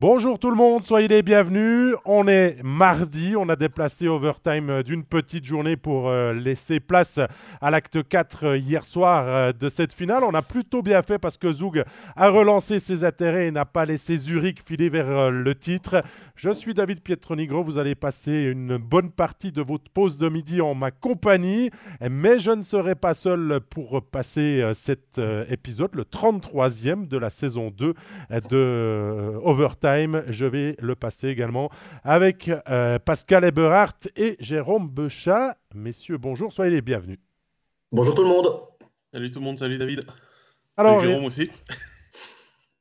Bonjour tout le monde, soyez les bienvenus. On est mardi, on a déplacé Overtime d'une petite journée pour euh, laisser place à l'acte 4 euh, hier soir euh, de cette finale. On a plutôt bien fait parce que Zug a relancé ses intérêts et n'a pas laissé Zurich filer vers le titre. Je suis David Pietronigro, vous allez passer une bonne partie de votre pause de midi en ma compagnie, mais je ne serai pas seul pour passer cet épisode, le 33e de la saison 2 de Overtime je vais le passer également avec euh, Pascal Eberhardt et Jérôme Bechat. Messieurs, bonjour, soyez les bienvenus. Bonjour tout le monde. Salut tout le monde, salut David. Alors, salut Jérôme aussi.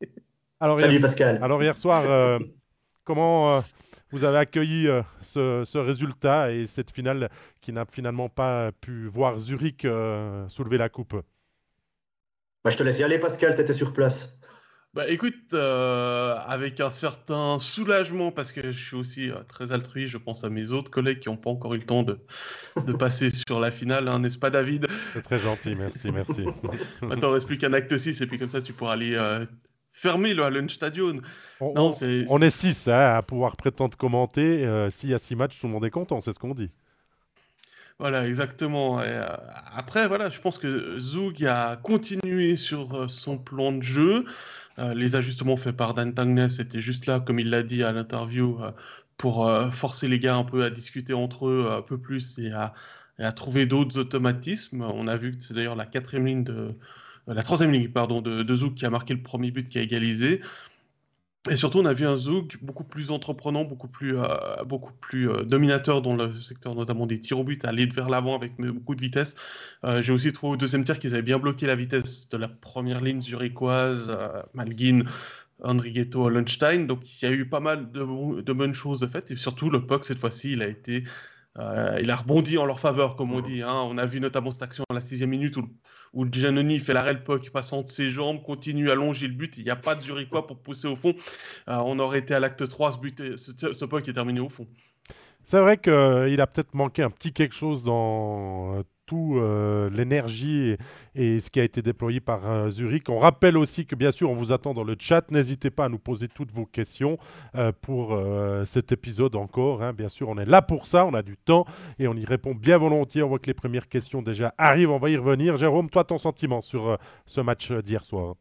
Alors, salut Pascal. Alors hier soir, euh, comment euh, vous avez accueilli ce, résultat et cette finale qui n'a finalement pas pu voir Zurich soulever la coupe? Bah, Je te laisse y aller Pascal, tu étais sur place. Bah écoute, euh, avec un certain soulagement, parce que je suis aussi euh, très altruiste, je pense à mes autres collègues qui n'ont pas encore eu le temps de, de passer sur la finale, hein, n'est-ce pas David? C'est très gentil, merci, merci. Maintenant, il reste plus qu'un acte 6, et puis comme ça, tu pourras aller euh, fermer le Lunchstadion. On, non, est... on est 6 hein, à pouvoir prétendre commenter. S'il y a 6 matchs, tout le monde est content, c'est ce qu'on dit. Voilà, exactement. après, voilà, je pense que Zug a continué sur son plan de jeu. Euh, les ajustements faits par Dan Tangnes étaient juste là, comme il l'a dit à l'interview, euh, pour euh, forcer les gars un peu à discuter entre eux un peu plus et à, trouver d'autres automatismes. On a vu que c'est d'ailleurs la quatrième ligne de la troisième ligne pardon, de, de Zouk qui a marqué le premier but qui a égalisé. Et surtout, on a vu un Zouk beaucoup plus entreprenant, beaucoup plus, euh, beaucoup plus euh, dominateur dans le secteur notamment des tirs au but, aller vers l'avant avec beaucoup de vitesse. Euh, j'ai aussi trouvé au deuxième tir qu'ils avaient bien bloqué la vitesse de la première ligne zurichoise, Malguin, Andrighetto, Lunstein. Donc il y a eu pas mal de, de bonnes choses de fait. Et surtout, le POC, cette fois-ci, il a été il a rebondi en leur faveur, comme on dit. Hein. On a vu notamment cette action à la sixième minute où, où Giannoni fait l'arrêt puck, passant de ses jambes, continue à longer le but. Il n'y a pas de Zurichois pour pousser au fond. Euh, on aurait été à l'acte 3, ce, but, ce, ce est terminé au fond. C'est vrai qu'il a peut-être manqué un petit quelque chose dans tout euh, l'énergie et, ce qui a été déployé par euh, Zurich. On rappelle aussi que bien sûr, on vous attend dans le chat. N'hésitez pas à nous poser toutes vos questions euh, pour cet épisode encore. Hein. Bien sûr, on est là pour ça, on a du temps et on y répond bien volontiers. On voit que les premières questions déjà arrivent, on va y revenir. Jérôme, toi, ton sentiment sur ce match d'hier soir?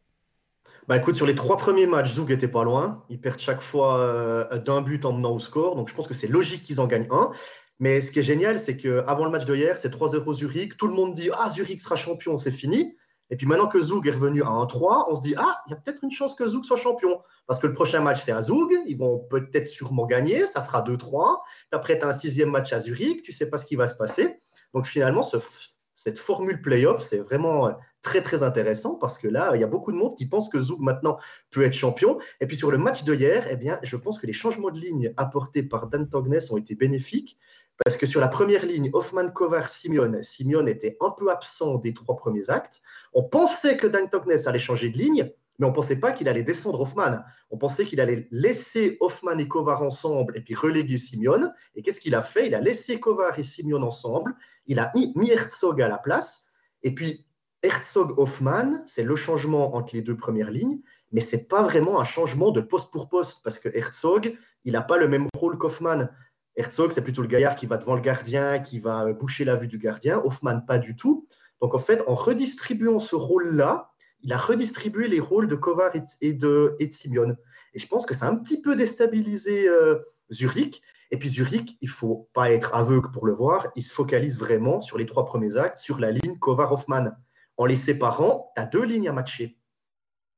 Bah écoute, sur les trois premiers matchs, Zoug était pas loin. Ils perdent chaque fois d'un but en menant au score. Donc je pense que c'est logique qu'ils en gagnent un. Mais ce qui est génial, c'est qu'avant le match de hier, c'est 3-0 Zurich. Tout le monde dit Ah, Zurich sera champion, c'est fini. Et puis maintenant que Zug est revenu à 1-3, on se dit Ah, il y a peut-être une chance que Zug soit champion. Parce que le prochain match, c'est à Zug. Ils vont peut-être sûrement gagner. Ça fera 2-3. Après, tu as un sixième match à Zurich. Tu sais pas ce qui va se passer. Donc finalement, cette formule playoff, c'est vraiment très très intéressant parce que là, il y a beaucoup de monde qui pense que Zug maintenant peut être champion. Et puis sur le match de hier, eh bien, je pense que les changements de ligne apportés par Dan Tognes ont été bénéfiques parce que sur la première ligne, Hoffman, Kovar, Simeone, Simeone était un peu absent des trois premiers actes. On pensait que Dan Tognes allait changer de ligne, mais on ne pensait pas qu'il allait descendre Hoffman. On pensait qu'il allait laisser Hoffman et Kovar ensemble et puis reléguer Simeone. Et qu'est-ce qu'il a fait? Il a laissé Kovar et Simeone ensemble. Il a mis Herzog à la place. Et puis Herzog-Hoffman, c'est le changement entre les deux premières lignes, mais ce n'est pas vraiment un changement de poste pour poste, parce que Herzog, il n'a pas le même rôle qu'Hoffman. Herzog, c'est plutôt le gaillard qui va devant le gardien, qui va boucher la vue du gardien. Hoffman, pas du tout. Donc, en fait, en redistribuant ce rôle-là, il a redistribué les rôles de Kovar et de, et Simeone. Et je pense que ça a un petit peu déstabilisé euh, Zurich. Et puis Zurich, il ne faut pas être aveugle pour le voir, il se focalise vraiment sur les trois premiers actes, sur la ligne Kovar-Hoffman en les séparant, tu as deux lignes à matcher.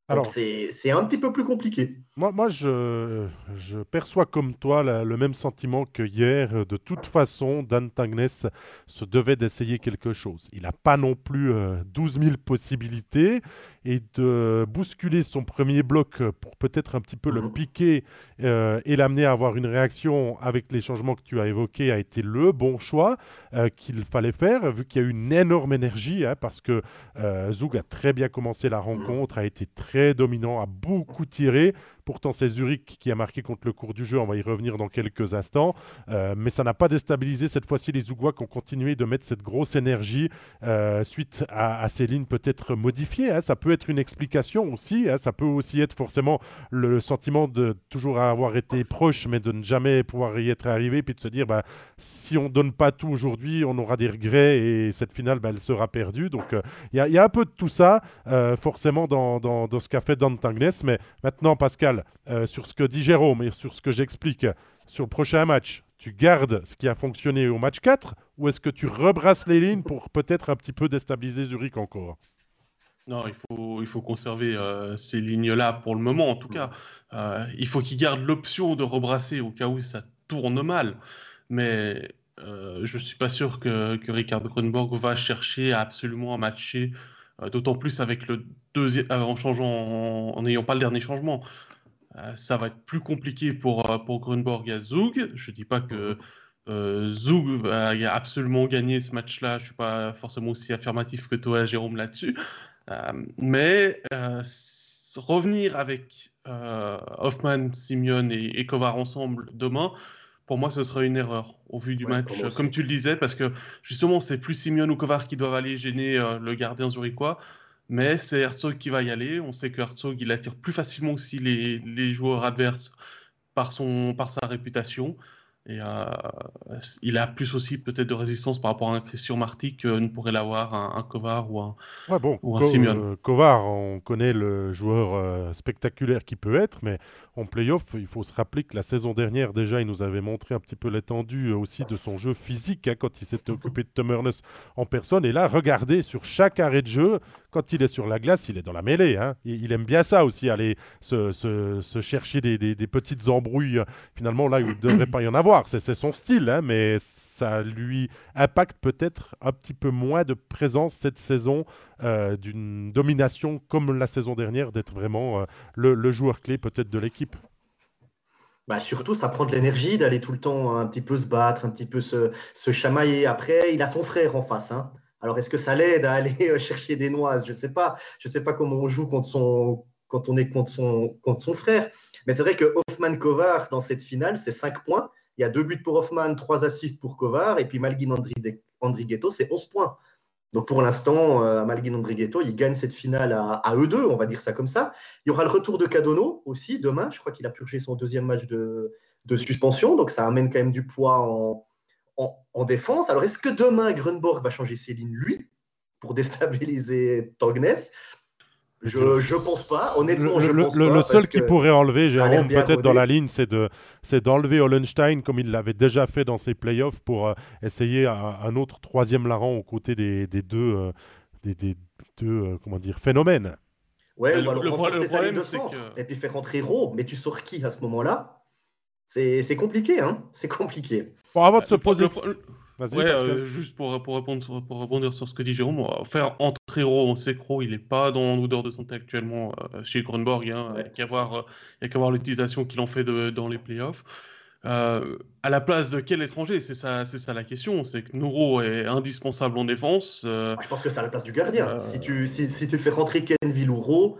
Alors, c'est un petit peu plus compliqué. Moi, je perçois comme toi le même sentiment que hier. De toute façon, Dan Tangnes se devait d'essayer quelque chose. Il n'a pas non plus 12 euh, 000 possibilités et de bousculer son premier bloc pour peut-être un petit peu le mhm. piquer euh, et l'amener à avoir une réaction avec les changements que tu as évoqués a été le bon choix euh, qu'il fallait faire, vu qu'il y a eu une énorme énergie, hein, parce que euh, a très bien commencé la rencontre, a été très dominant, a beaucoup tiré Pourtant, c'est Zurich qui a marqué contre le cours du jeu. On va y revenir dans quelques instants. Euh, mais ça n'a pas déstabilisé cette fois-ci les Zougois qui ont continué de mettre cette grosse énergie suite à, ces lignes peut-être modifiées. Hein. Ça peut être une explication aussi. Hein. Ça peut aussi être forcément le, sentiment de toujours avoir été proche, mais de ne jamais pouvoir y être arrivé, puis de se dire bah, si on donne pas tout aujourd'hui, on aura des regrets et cette finale, bah, elle sera perdue. Donc il y, a un peu de tout ça, forcément, dans, dans, dans ce qu'a fait Dan Tangnes. Mais maintenant, Pascal, euh, sur ce que dit Jérôme et sur ce que j'explique sur le prochain match, tu gardes ce qui a fonctionné au match 4 ou est-ce que tu rebrasses les lignes pour peut-être un petit peu déstabiliser Zurich encore? Non, il faut, il faut conserver euh, ces lignes-là pour le moment, en tout cas. Euh, il faut qu'il garde l'option de rebrasser au cas où ça tourne mal. Mais je ne suis pas sûr que, que Ricard Grunborg va chercher absolument à matcher euh, d'autant plus avec le deuxième, euh, en changeant, en n'ayant pas le dernier changement. Euh, ça va être plus compliqué pour, pour Grunborg et Zug. Je ne dis pas que Zug a absolument gagné ce match-là. Je ne suis pas forcément aussi affirmatif que toi, Jérôme, là-dessus. Mais revenir avec Hoffman, Simeon et, et Kovar ensemble demain, pour moi, ce serait une erreur au vu du match, comme tu le disais, parce que justement, c'est plus Simeon ou Kovar qui doivent aller gêner euh, le gardien zurichois, mais c'est Herzog qui va y aller. On sait que Herzog, il attire plus facilement aussi les, les joueurs adverses par, son, par sa réputation. Et euh, il a plus aussi peut-être de résistance par rapport à un Christian Marty que ne pourrait l'avoir un, Kovar ou un, bon, ou euh, Kovar, on connaît le joueur euh, spectaculaire qui peut être, mais en playoff, il faut se rappeler que la saison dernière, déjà, il nous avait montré un petit peu l'étendue aussi de son jeu physique hein, quand il s'était occupé de Tom en personne. Et là, regardez, sur chaque arrêt de jeu, quand il est sur la glace, il est dans la mêlée. Hein. Il, aime bien ça aussi, aller se, se, chercher des, des, petites embrouilles, finalement, là où il ne devrait pas y en avoir. C'est son style, hein, mais ça lui impacte peut-être un petit peu moins de présence cette saison, euh, d'une domination comme la saison dernière, d'être vraiment euh, le, joueur clé peut-être de l'équipe. Bah surtout, ça prend de l'énergie d'aller tout le temps un petit peu se battre, un petit peu se, se chamailler. Après, il a son frère en face. Hein. Alors, est-ce que ça l'aide à aller euh, chercher des noises? Je ne sais pas. Je sais pas comment on joue contre son, quand on est contre son, contre son frère. Mais c'est vrai que Hoffman Kovar, dans cette finale, c'est 5 points. Il y a deux buts pour Hoffman, trois assists pour Kovar. Et puis Malguin Andrighetto, c'est 11 points. Donc pour l'instant, euh, Malguin il gagne cette finale à, eux deux, on va dire ça comme ça. Il y aura le retour de Cadono aussi demain. Je crois qu'il a purgé son deuxième match de, suspension. Donc ça amène quand même du poids en, en, défense. Alors, est-ce que demain, Grunborg va changer ses lignes, lui, pour déstabiliser Tognes je ne pense pas, honnêtement. Le, je pense le, le seul qui pourrait enlever, Jérôme, peut-être dans la ligne, c'est de, d'enlever Hollenstein comme il l'avait déjà fait dans ses playoffs pour euh, essayer un, autre troisième larron aux côtés des, des deux, euh, des, des, deux euh, comment dire, phénomènes. Ouais, ou alors renforcer sa ligne de centre et puis faire rentrer Ro. Mais tu sors qui à ce moment-là? C'est compliqué, hein C'est compliqué. Bon, avant de se poser. Ouais, euh, juste pour, pour, répondre, pour rebondir sur ce que dit Jérôme, faire entrer Ro, on sait que Ro, il n'est pas dans l'odeur de santé actuellement euh, chez Grunborg. Hein, il n'y a qu'à voir, l'utilisation qu'il en fait de, dans les playoffs. Euh, à la place de quel étranger? C'est ça, c'est ça la question. C'est que Nouro est indispensable en défense. Je pense que c'est à la place du gardien. Si, tu, si, si, tu fais rentrer Kenville ou Ro,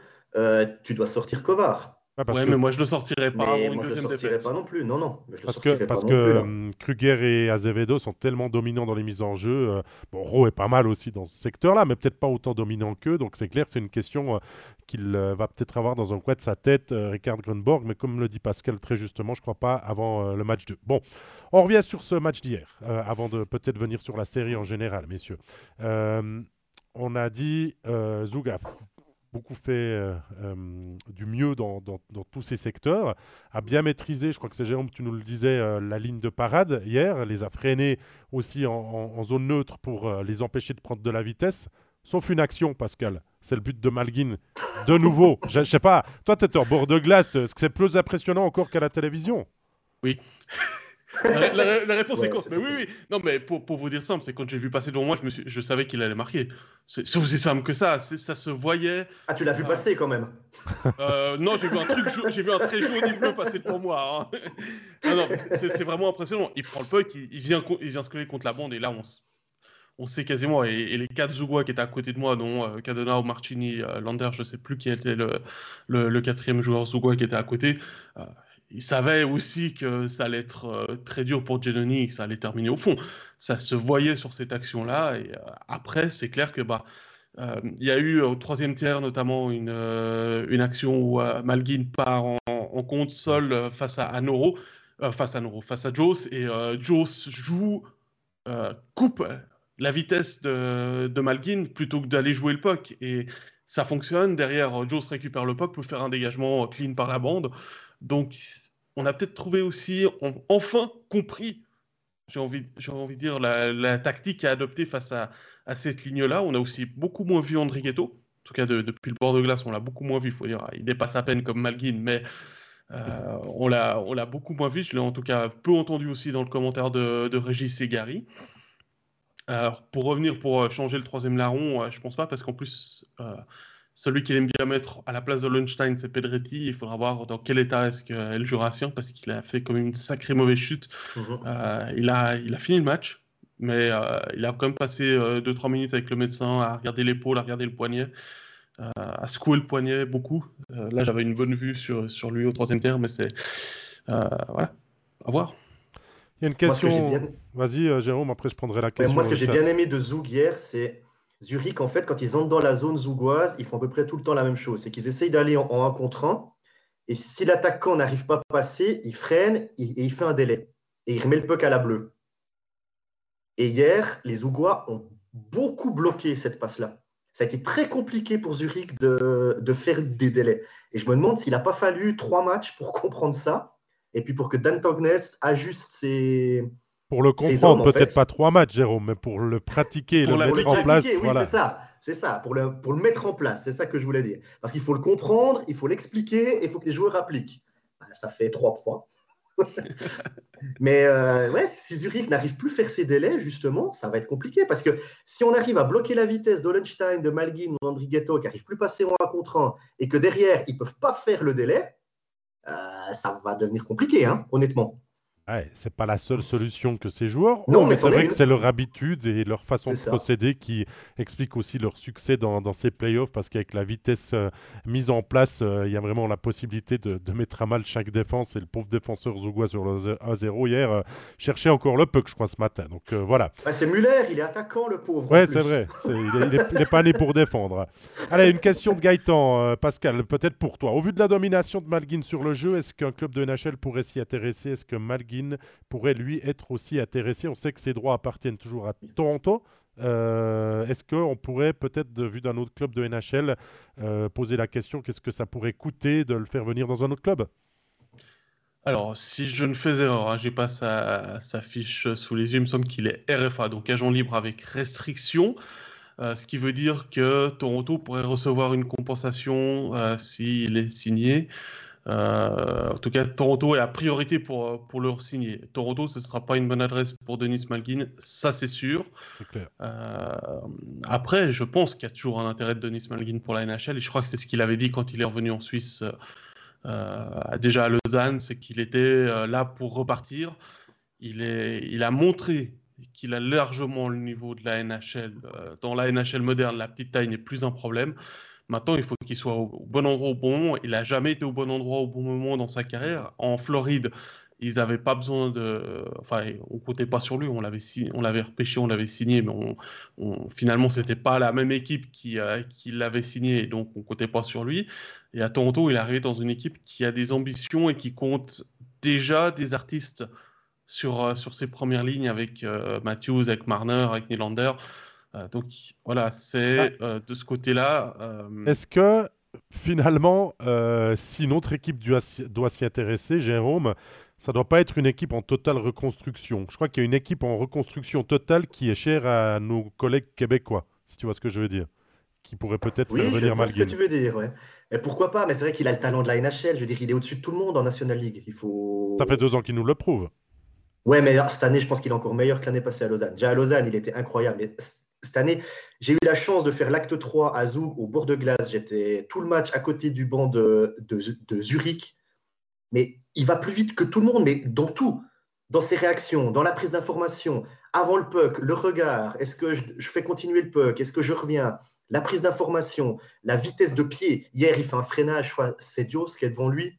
tu dois sortir Kovar ouais, mais moi je le sortirais pas mais moi, je le sortirais pas non plus. Non, non. parce que, parce que hum, Kruger et Azevedo sont tellement dominants dans les mises en jeu. Euh, bon, Rowe est pas mal aussi dans ce secteur-là, mais peut-être pas autant dominant qu'eux. Donc c'est clair, c'est une question euh, qu'il euh, va peut-être avoir dans un coin de sa tête, Ricard Grunborg. Mais comme le dit Pascal très justement, je crois pas avant le match 2. Bon, on revient sur ce match d'hier, avant de peut-être venir sur la série en général, messieurs. on a dit Zougaf beaucoup fait euh, euh, du mieux dans, tous ces secteurs, a bien maîtrisé, je crois que c'est Jérôme, tu nous le disais, euh, la ligne de parade hier, les a freinés aussi en, zone neutre pour les empêcher de prendre de la vitesse, sauf une action, Pascal. C'est le but de Malguin. De nouveau, je, ne sais pas, toi tu étais en bord de glace, est-ce que c'est plus impressionnant encore qu'à la télévision? Oui. La, réponse est courte. Mais oui, oui. Non, mais pour, pour vous dire simple, c'est quand j'ai vu passer devant moi, je, me suis, je savais qu'il allait marquer. C'est aussi simple que ça. Ça se voyait. Ah, tu l'as vu passer quand même euh, Non, j'ai vu un truc, j'ai vu un très jaune bleu passer devant moi. Hein. Non, non, c'est vraiment impressionnant. Il prend le puck, il, vient, il vient se coller contre la bande et là, on, on sait quasiment, et, les quatre Zougois qui étaient à côté de moi, dont euh, Cadena ou Martini, euh, Lander, je ne sais plus qui était le, le, quatrième joueur Zougois qui était à côté, euh, ils savaient aussi que ça allait être très dur pour Giannoni et que ça allait terminer au fond. Ça se voyait sur cette action-là, et après, c'est clair que bah, il y a eu au troisième tiers notamment une, une action où Malguin part en, compte sol face à Anoro, face à Anoro, face à Joss, et Joss joue, coupe la vitesse de, de Malguin plutôt que d'aller jouer le puck. Et ça fonctionne. Derrière, Joe récupère le puck, peut faire un dégagement clean par la bande. Donc, on a peut-être trouvé aussi, enfin compris, j'ai envie, envie de dire, la, tactique à adopter face à, cette ligne-là. On a aussi beaucoup moins vu Andrighetto. En tout cas, depuis le bord de glace, on l'a beaucoup moins vu. Il faut dire, il dépasse à peine comme Malguin, mais euh, on, l'a, on beaucoup moins vu. Je l'ai en tout cas peu entendu aussi dans le commentaire de, de Régis Gary. Pour revenir, pour euh, changer le troisième larron, euh, je pense pas, parce qu'en plus, celui qu'il aime bien mettre à la place de Lunstein, c'est Pedretti. Il faudra voir dans quel état est-ce qu'est le Jurassien, parce qu'il a fait comme une sacrée mauvaise chute. Mhm. il, a, il a fini le match, mais il a quand même passé 2-3 minutes avec le médecin à regarder l'épaule, à regarder le poignet, à secouer le poignet beaucoup. là, j'avais une bonne vue sur, sur lui au troisième tiers, mais c'est. voilà, à voir. Il y a une question. Vas-y, euh, Jérôme, après je prendrai la question. moi, ce que j'ai bien aimé de Zoug hier, c'est Zurich, en fait, quand ils entrent dans la zone zougoise, ils font à peu près tout le temps la même chose. C'est qu'ils essayent d'aller en, 1 contre 1. Et si l'attaquant n'arrive pas à passer, il freine et, il fait un délai. Et il remet le puck à la bleue. Et hier, les Zougois ont beaucoup bloqué cette passe-là. Ça a été très compliqué pour Zurich de, de faire des délais. Et je me demande s'il n'a pas fallu trois matchs pour comprendre ça et puis pour que Dan Tognes ajuste ses. Pour le comprendre, peut-être pas trois matchs, Jérôme, mais pour le pratiquer, le mettre en place. Oui, c'est ça. C'est ça, pour le, pour le mettre en place, c'est ça que je voulais dire. Parce qu'il faut le comprendre, il faut l'expliquer il faut que les joueurs appliquent. Bah, ça fait trois fois. Mais euh, ouais, si Zurich n'arrive plus à faire ses délais, justement, ça va être compliqué. Parce que si on arrive à bloquer la vitesse d'Olenstein, de Malguin ou d'Andrighetto qui n'arrivent plus à passer en 1 contre 1 et que derrière, ils ne peuvent pas faire le délai, euh, ça va devenir compliqué, hein, honnêtement. Ouais, c'est pas la seule solution que ces joueurs Non, mais, c'est vrai que c'est leur habitude et leur façon de procéder qui explique aussi leur succès dans, dans ces playoffs parce qu'avec la vitesse euh, mise en place, euh, il y a vraiment la possibilité de, de, mettre à mal chaque défense. Et le pauvre défenseur Zougoua sur le 1-0 hier euh, cherchait encore le puck, je crois, ce matin. Donc voilà. Ah, c'est Muller, il est attaquant, le pauvre. Ouais, c'est vrai. il, n'est pas né pour défendre. Allez, une question de Gaëtan, Pascal, peut-être pour toi. Au vu de la domination de Malguin sur le jeu, est-ce qu'un club de NHL pourrait s'y intéresser? Est-ce que Malguin pourrait lui être aussi intéressé. On sait que ses droits appartiennent toujours à Toronto. Euh, est-ce qu'on pourrait peut-être, vu d'un autre club de NHL, euh, poser la question qu'est-ce que ça pourrait coûter de le faire venir dans un autre club? Alors, si je ne fais erreur, hein, j'ai pas sa, fiche sous les yeux, il me semble qu'il est RFA, donc agent libre avec restriction, euh, ce qui veut dire que Toronto pourrait recevoir une compensation s'il est signé. Euh, en tout cas, Toronto est la priorité pour, pour le signer. Toronto, ce ne sera pas une bonne adresse pour Denis Malgin, ça c'est sûr. Euh, après, je pense qu'il y a toujours un intérêt de Denis Malgin pour la NHL, et je crois que c'est ce qu'il avait dit quand il est revenu en Suisse, euh, déjà à Lausanne, c'est qu'il était là pour repartir. Il, est, il a montré qu'il a largement le niveau de la NHL. dans la NHL moderne, la petite taille n'est plus un problème. Maintenant, il faut qu'il soit au bon endroit au bon moment. Il n'a jamais été au bon endroit au bon moment dans sa carrière. En Floride, ils n'avaient pas besoin de. Enfin, on comptait pas sur lui. On l'avait, on l'avait repêché, on l'avait signé, mais on, on... finalement, ce n'était pas la même équipe qui, euh, l'avait signé, donc on ne comptait pas sur lui. Et à Toronto, il est arrivé dans une équipe qui a des ambitions et qui compte déjà des artistes sur, euh, ses premières lignes avec euh, Matthews, avec Marner, avec Nylander. Euh, donc voilà, c'est ah. euh, de ce côté-là. Euh, Est-ce que finalement, si notre équipe doit s'y intéresser, Jérôme, ça ne doit pas être une équipe en totale reconstruction. Je crois qu'il y a une équipe en reconstruction totale qui est chère à nos collègues québécois, si tu vois ce que je veux dire. Qui pourrait peut-être faire venir Malguin. ce que tu veux dire, ouais. Et pourquoi pas Mais c'est vrai qu'il a le talent de la NHL. Je veux dire, il est au-dessus de tout le monde en National League. Il faut... Ça fait deux ans qu'il nous le prouve. Ouais, mais cette année, je pense qu'il est encore meilleur que l'année passée à Lausanne. Déjà à Lausanne, il était incroyable. Mais cette année, j'ai eu la chance de faire l'acte 3 à Zoug au bord de glace. J'étais tout le match à côté du banc de, de, Zurich. Mais il va plus vite que tout le monde, mais dans tout. Dans ses réactions, dans la prise d'information, avant le puck, le regard, est-ce que je, fais continuer le puck, est-ce que je reviens, la prise d'information, la vitesse de pied. Hier, il fait un freinage, c'est Dios qui est devant lui.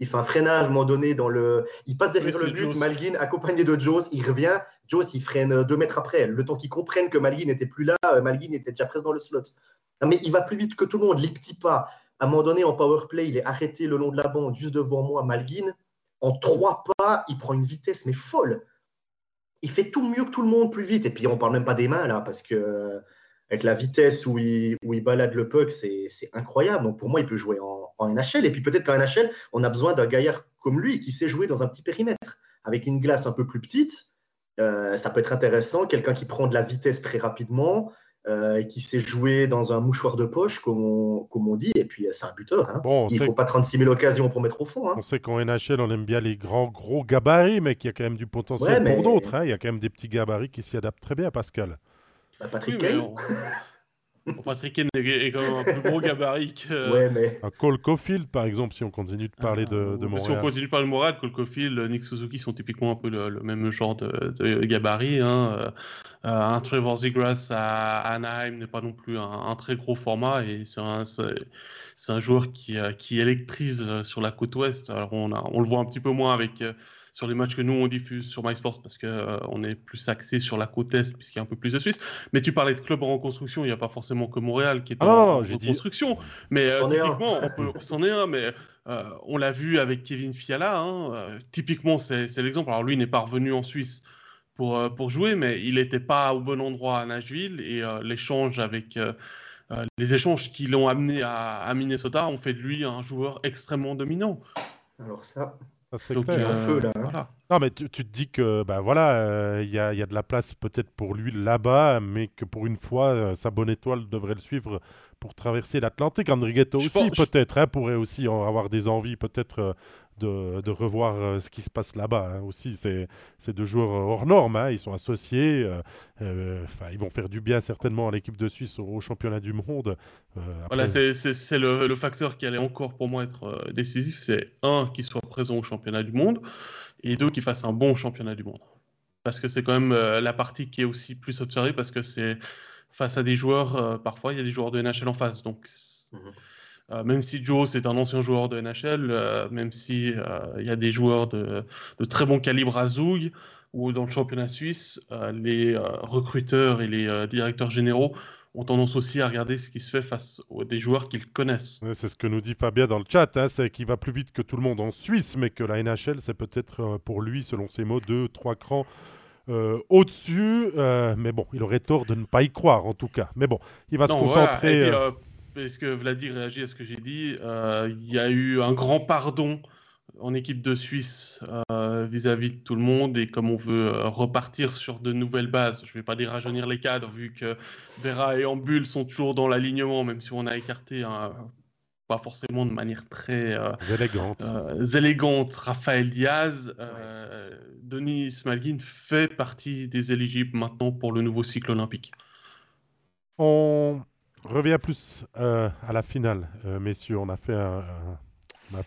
Il fait un freinage à un moment donné dans le. Il passe derrière le but, Malguin accompagné de Joe, il revient. Joe, il freine deux mètres après. Le temps qu'il comprenne que Malguin n'était plus là, euh, Malguin était déjà presque dans le slot. mais il va plus vite que tout le monde. Les petits pas. À un moment donné, en power play, il est arrêté le long de la bande, juste devant moi, Malguin. En trois pas, il prend une vitesse, mais folle. Il fait tout mieux que tout le monde, plus vite. Et puis, on parle même pas des mains, là, parce que avec la vitesse où il, où il balade le puck, c'est incroyable. Donc, pour moi, il peut jouer en, en NHL. Et puis, peut-être qu'en NHL, on a besoin d'un gaillard comme lui qui sait jouer dans un petit périmètre. Avec une glace un peu plus petite, euh, ça peut être intéressant. Quelqu'un qui prend de la vitesse très rapidement, euh, qui sait jouer dans un mouchoir de poche, comme on, comme on dit, et puis c'est un buteur. Hein. il ne faut pas 36 000 occasions pour mettre au fond. Hein. On sait qu'en NHL, on aime bien les grands, gros gabarits, mais qu'il y a quand même du potentiel pour d'autres. Hein. Il y a quand même des petits gabarits qui s'y adaptent très bien, Pascal. Bah, Patrick oui, Patrick est quand même un plus gros gabarit que. Ouais, mais... Un Cole Caulfield, par exemple, si on continue de parler de, de Montréal. Si on continue de parler de Montréal, Cole Caulfield, Nick Suzuki sont typiquement un peu le, même genre de, gabarit. Hein. Euh, un Trevor Zegras à Anaheim n'est pas non plus un, très gros format et c'est un, un, joueur qui, euh, qui électrise euh, sur la côte ouest. Alors on, a, on le voit un petit peu moins avec sur les matchs que nous on diffuse sur MySports parce qu'on euh, on est plus axé sur la côte est puisqu'il y a un peu plus de Suisse. Mais tu parlais de clubs en reconstruction, il n'y a pas forcément que Montréal qui est ah en, reconstruction. Mais euh, typiquement, on c'en est un, mais euh, on l'a vu avec Kevin Fiala. Hein, typiquement, c'est l'exemple. Alors lui n'est pas revenu en Suisse pour, pour jouer, mais il n'était pas au bon endroit à Nashville et l'échange avec les échanges qui l'ont amené à, à Minnesota ont fait de lui un joueur extrêmement dominant. Alors ça, c'est clair. feu, là. Hein. Non, mais tu, te dis que bah, voilà, euh, il y, a, y, a, de la place peut-être pour lui là-bas, mais que pour une fois, euh, sa bonne étoile devrait le suivre pour traverser l'Atlantique. Andrighetto aussi, peut-être, hein, pourrait aussi avoir des envies, peut-être, euh, de, revoir euh, ce qui se passe là-bas hein. aussi. C'est deux joueurs hors normes, hein. ils sont associés, euh, euh, ils vont faire du bien certainement à l'équipe de Suisse au, championnat du monde. Voilà, c'est le, facteur qui allait encore pour moi être décisif, c'est un, qu'il soit présent au championnat du monde, et deux, qu'il fasse un bon championnat du monde. Parce que c'est quand même la partie qui est aussi plus observée, parce que c'est face à des joueurs, parfois il y a des joueurs de NHL en face, donc... Mhm. Euh, même si Joe c'est un ancien joueur de NHL, euh, même si euh, il y a des joueurs de, très bon calibre à Zoug ou dans le championnat suisse, les recruteurs et les directeurs généraux ont tendance aussi à regarder ce qui se fait face à des joueurs qu'ils connaissent. c'est ce que nous dit Fabien dans le chat, hein, c'est qu'il va plus vite que tout le monde en Suisse, mais que la NHL, c'est peut-être pour lui, selon ses mots, deux, trois crans au-dessus. mais bon, il aurait tort de ne pas y croire, en tout cas. Mais bon, il va se concentrer est-ce que Vladi réagit à ce que j'ai dit euh, Il y a eu un grand pardon en équipe de Suisse euh, vis-à-vis de tout le monde et comme on veut euh, repartir sur de nouvelles bases, je ne vais pas dire rajeunir les cadres vu que Vera et Ambul sont toujours dans l'alignement, même si on a écarté pas forcément de manière très élégante. élégante Raphaël Diaz. Denis Smalgin fait partie des éligibles maintenant pour le nouveau cycle olympique. On revient plus euh, à la finale, euh, messieurs. On a fait un,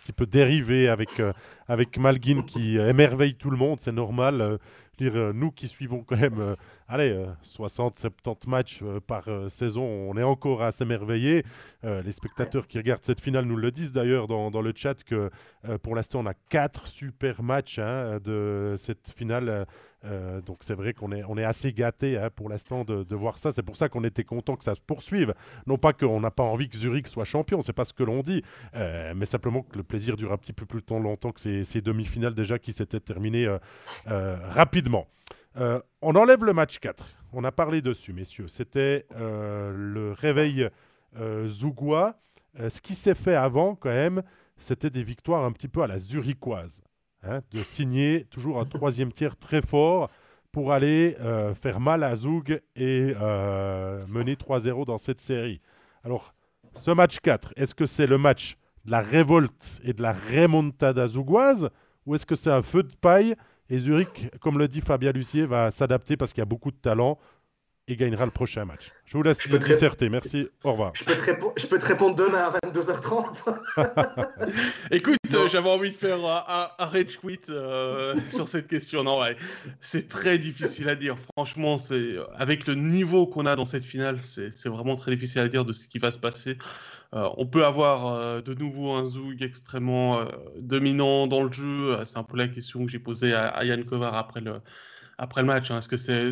petit peu dérivé avec, euh, avec Malguin qui émerveille tout le monde, c'est normal. dire, nous qui suivons quand même allez, 60-70 matchs par saison, on est encore à s'émerveiller. les spectateurs qui regardent cette finale nous le disent d'ailleurs dans, le chat que pour l'instant on a quatre super matchs hein, de cette finale euh, donc c'est vrai qu'on est, assez gâté hein, pour l'instant de, voir ça. C'est pour ça qu'on était content que ça se poursuive. Non pas qu'on n'a pas envie que Zurich soit champion, c'est pas ce que l'on dit, euh, mais simplement que le plaisir dure un petit peu plus longtemps que ces, demi-finales déjà qui s'étaient terminées euh, rapidement. On enlève le match 4. On a parlé dessus, messieurs. C'était le réveil zougois. ce qui s'est fait avant, quand même, c'était des victoires un petit peu à la zurichoise. Hein, de signer toujours un troisième tiers très fort pour aller euh, faire mal à Zoug et euh, mener 3-0 dans cette série. Alors, ce match 4, est-ce que c'est le match de la révolte et de la remontada zougoise ou est-ce que c'est un feu de paille et Zurich, comme le dit Fabien Lucier, va s'adapter parce qu'il y a beaucoup de talent et gagnera le prochain match. Je vous laisse disserter. Merci. Au revoir. Je peux, te répondre demain à 22h30. Écoute, j'avais envie de faire un, rage quit euh, sur cette question. Non, ouais, c'est très difficile à dire. Franchement, c'est avec le niveau qu'on a dans cette finale, c'est vraiment très difficile à dire de ce qui va se passer. Euh, on peut avoir euh, de nouveau un Zoug extrêmement dominant dans le jeu. C'est un peu la question que j'ai posée à, Yann Kovar après le, après le match. Hein. Est-ce que c'est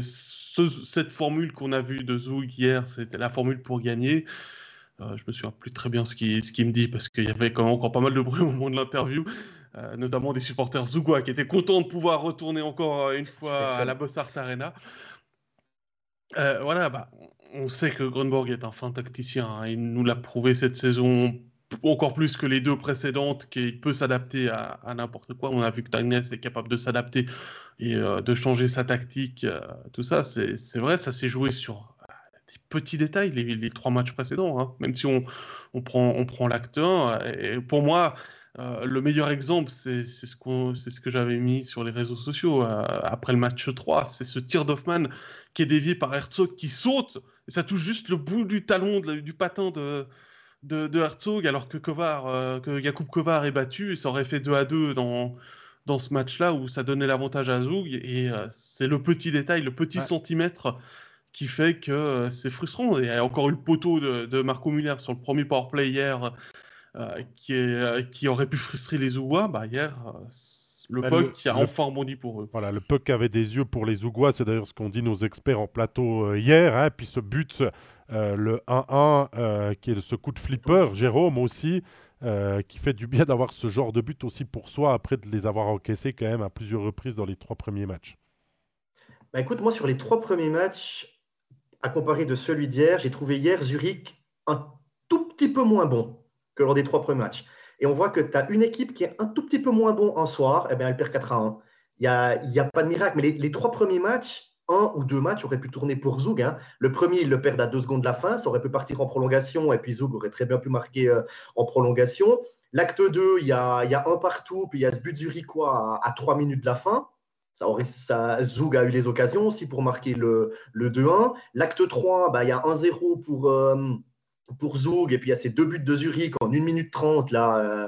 cette formule qu'on a vue de Zoug hier, c'était la formule pour gagner. Euh, je me souviens plus très bien ce qu'il ce me dit parce qu'il y avait quand même encore pas mal de bruit au moment de l'interview, euh, notamment des supporters zougois qui étaient contents de pouvoir retourner encore une fois à la Bossart Arena. Euh, voilà, bah, on sait que Grunborg est un fin tacticien. Hein. il nous l'a prouvé cette saison encore plus que les deux précédentes, qu'il peut s'adapter à, n'importe quoi. On a vu que Tagnes est capable de s'adapter et euh, de changer sa tactique. Euh, tout ça, c'est vrai, ça s'est joué sur euh, des petits détails, les, trois matchs précédents. Hein. Même si on, prend, on prend l'acte 1. Et pour moi, le meilleur exemple, c'est ce, ce que j'avais mis sur les réseaux sociaux après le match 3. C'est ce tir d'Hoffman qui est dévié par Herzog qui saute. Et ça touche juste le bout du talon, du patin de, de, Herzog, alors que Kovar, euh, que Jakub Kovar est battu, ça aurait fait 2 à 2 dans, dans ce match-là où ça donnait l'avantage à Zug. Et euh, c'est le petit détail, le petit centimètre qui fait que euh, c'est frustrant. Et il y a encore eu le poteau de, Marco Muller sur le premier powerplay hier qui, est, qui aurait pu frustrer les Zougois. Bah, hier, le bah, puck qui a enfin rebondi pour eux. Voilà, le puck avait des yeux pour les Zougois, c'est d'ailleurs ce qu'ont dit nos experts en plateau hier. Hein. Puis ce but euh, le 1-1 euh, qui est ce coup de flipper, Jérôme aussi, euh, qui fait du bien d'avoir ce genre de but aussi pour soi après de les avoir encaissés quand même à plusieurs reprises dans les trois premiers matchs. Bah écoute, moi sur les trois premiers matchs, à comparer de celui d'hier, j'ai trouvé hier Zurich un tout petit peu moins bon que lors des trois premiers matchs. Et on voit que tu as une équipe qui est un tout petit peu moins bon en soir, eh bien elle perd 4 1. Il n'y a, pas de miracle, mais les trois premiers matchs, un ou deux matchs auraient pu tourner pour Zoug. Hein. Le premier, il le perd à deux secondes de la fin. Ça aurait pu partir en prolongation et puis Zoug aurait très bien pu marquer euh, en prolongation. L'acte 2, il y, a, un partout, puis il y a ce but zurichois à, trois minutes de la fin. Ça Zoug a eu les occasions aussi pour marquer le, le 2-1. L'acte 3, bah, il y a 1-0 pour, euh, pour Zoug et puis il y a ces deux buts de Zurich en 1 minute 30. Là, euh,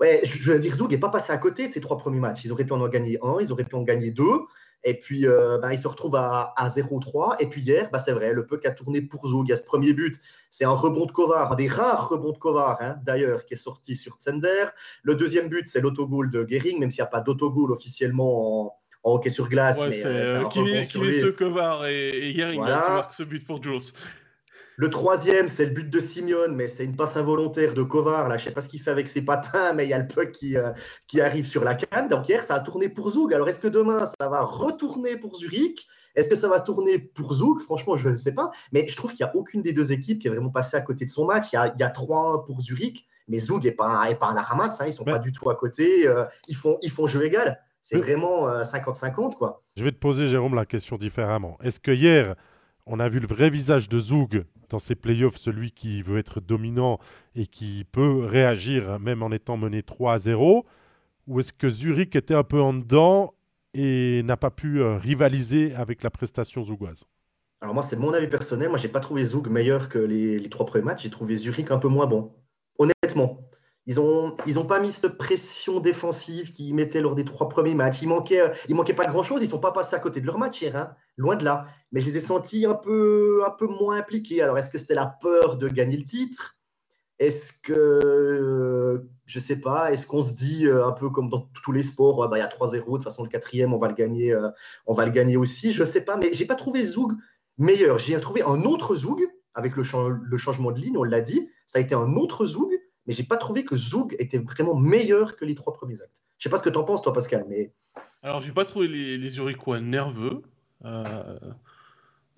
ouais, je veux dire, Zoug n'est pas passé à côté de ces trois premiers matchs. Ils auraient pu en gagner un, ils auraient pu en gagner deux. Et puis, euh, bah, il se retrouve à, 0-3. Et puis hier, bah, c'est vrai, le puck a tourné pour Zug. Il y a ce premier but. C'est un rebond de Kovar, un des rares rebonds de Kovar, hein, d'ailleurs, qui est sorti sur Tsender. Le deuxième but, c'est l'autogoal de Gehring, même s'il n'y a pas d'autogoal officiellement en, hockey sur glace. Ouais, c'est euh, qui, qui Kovar et, et Gehring qui marque ce but pour Jules. Le troisième, c'est le but de Simeone, mais c'est une passe involontaire de Kovar. Là, je ne sais pas ce qu'il fait avec ses patins, mais il y a le puck qui, euh, qui arrive sur la canne. Donc hier, ça a tourné pour Zug. Alors est-ce que demain, ça va retourner pour Zurich? Est-ce que ça va tourner pour Zug? Franchement, je ne sais pas. Mais je trouve qu'il n'y a aucune des deux équipes qui est vraiment passée à côté de son match. Il y a, il y a 3-1 pour Zurich, mais Zug n'est pas, est pas un ramasse. Hein. Ils ne sont pas du tout à côté. Euh, ils, font, ils font jeu égal. C'est vraiment 50-50. Euh, quoi. Je vais te poser, Jérôme, la question différemment. Est-ce que hier, on a vu le vrai visage de Zug dans ces playoffs, celui qui veut être dominant et qui peut réagir même en étant mené 3 à 0 Ou est-ce que Zurich était un peu en dedans et n'a pas pu euh, rivaliser avec la prestation zougoise? Alors moi, c'est mon avis personnel. Moi, j'ai pas trouvé Zug meilleur que les trois premiers matchs. J'ai trouvé Zurich un peu moins bon. Honnêtement. Ils n'ont ils ont pas mis cette pression défensive qu'ils mettaient lors des trois premiers matchs. Il manquait, il manquait pas grand-chose. Ils ne sont pas passés à côté de leur match hier, hein. loin de là. Mais je les ai sentis un peu, un peu moins impliqués. Alors, est-ce que c'était la peur de gagner le titre? Est-ce que, je ne sais pas, est-ce qu'on se dit euh, un peu comme dans tous les sports, bah, il y a 3-0, de toute façon, le quatrième, on va le gagner, euh, on va le gagner aussi Je ne sais pas, mais je n'ai pas trouvé Zoug meilleur. J'ai trouvé un autre Zoug avec le, le changement de ligne, on l'a dit. Ça a été un autre Zoug mais j'ai pas trouvé que Zoug était vraiment meilleur que les trois premiers actes. Je sais pas ce que tu en penses, toi, Pascal, mais. Alors, j'ai pas trouvé les, les Zurichois nerveux. Euh,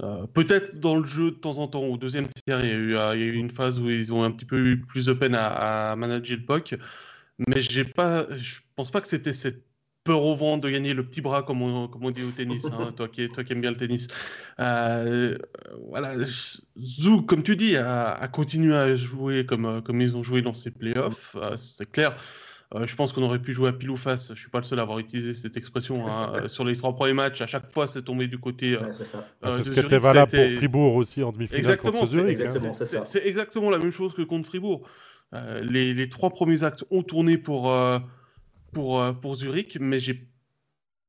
euh, peut-être dans le jeu de temps en temps, au deuxième tiers, il y, a eu, euh, il y, a eu, une phase où ils ont un petit peu eu plus de peine à, manager le puck, mais j'ai pas, je pense pas que c'était cette peur au ventre de gagner le petit bras, comme on, comme on dit au tennis, hein, toi, qui, toi qui aimes bien le tennis. Euh, voilà, Zou, comme tu dis, a, continué à jouer comme, comme ils ont joué dans ces playoffs. Euh, c'est clair. je pense qu'on aurait pu jouer à pile ou face. Je suis pas le seul à avoir utilisé cette expression hein. sur les trois premiers matchs. À chaque fois, c'est tombé du côté. c'est ça. Ah, c'est ce qui était valable pour Fribourg aussi en demi-finale exactement, contre Zurich. Exactement, hein. c'est exactement la même chose que contre Fribourg. Les, les, trois premiers actes ont tourné pour, pour, pour Zurich, mais j'ai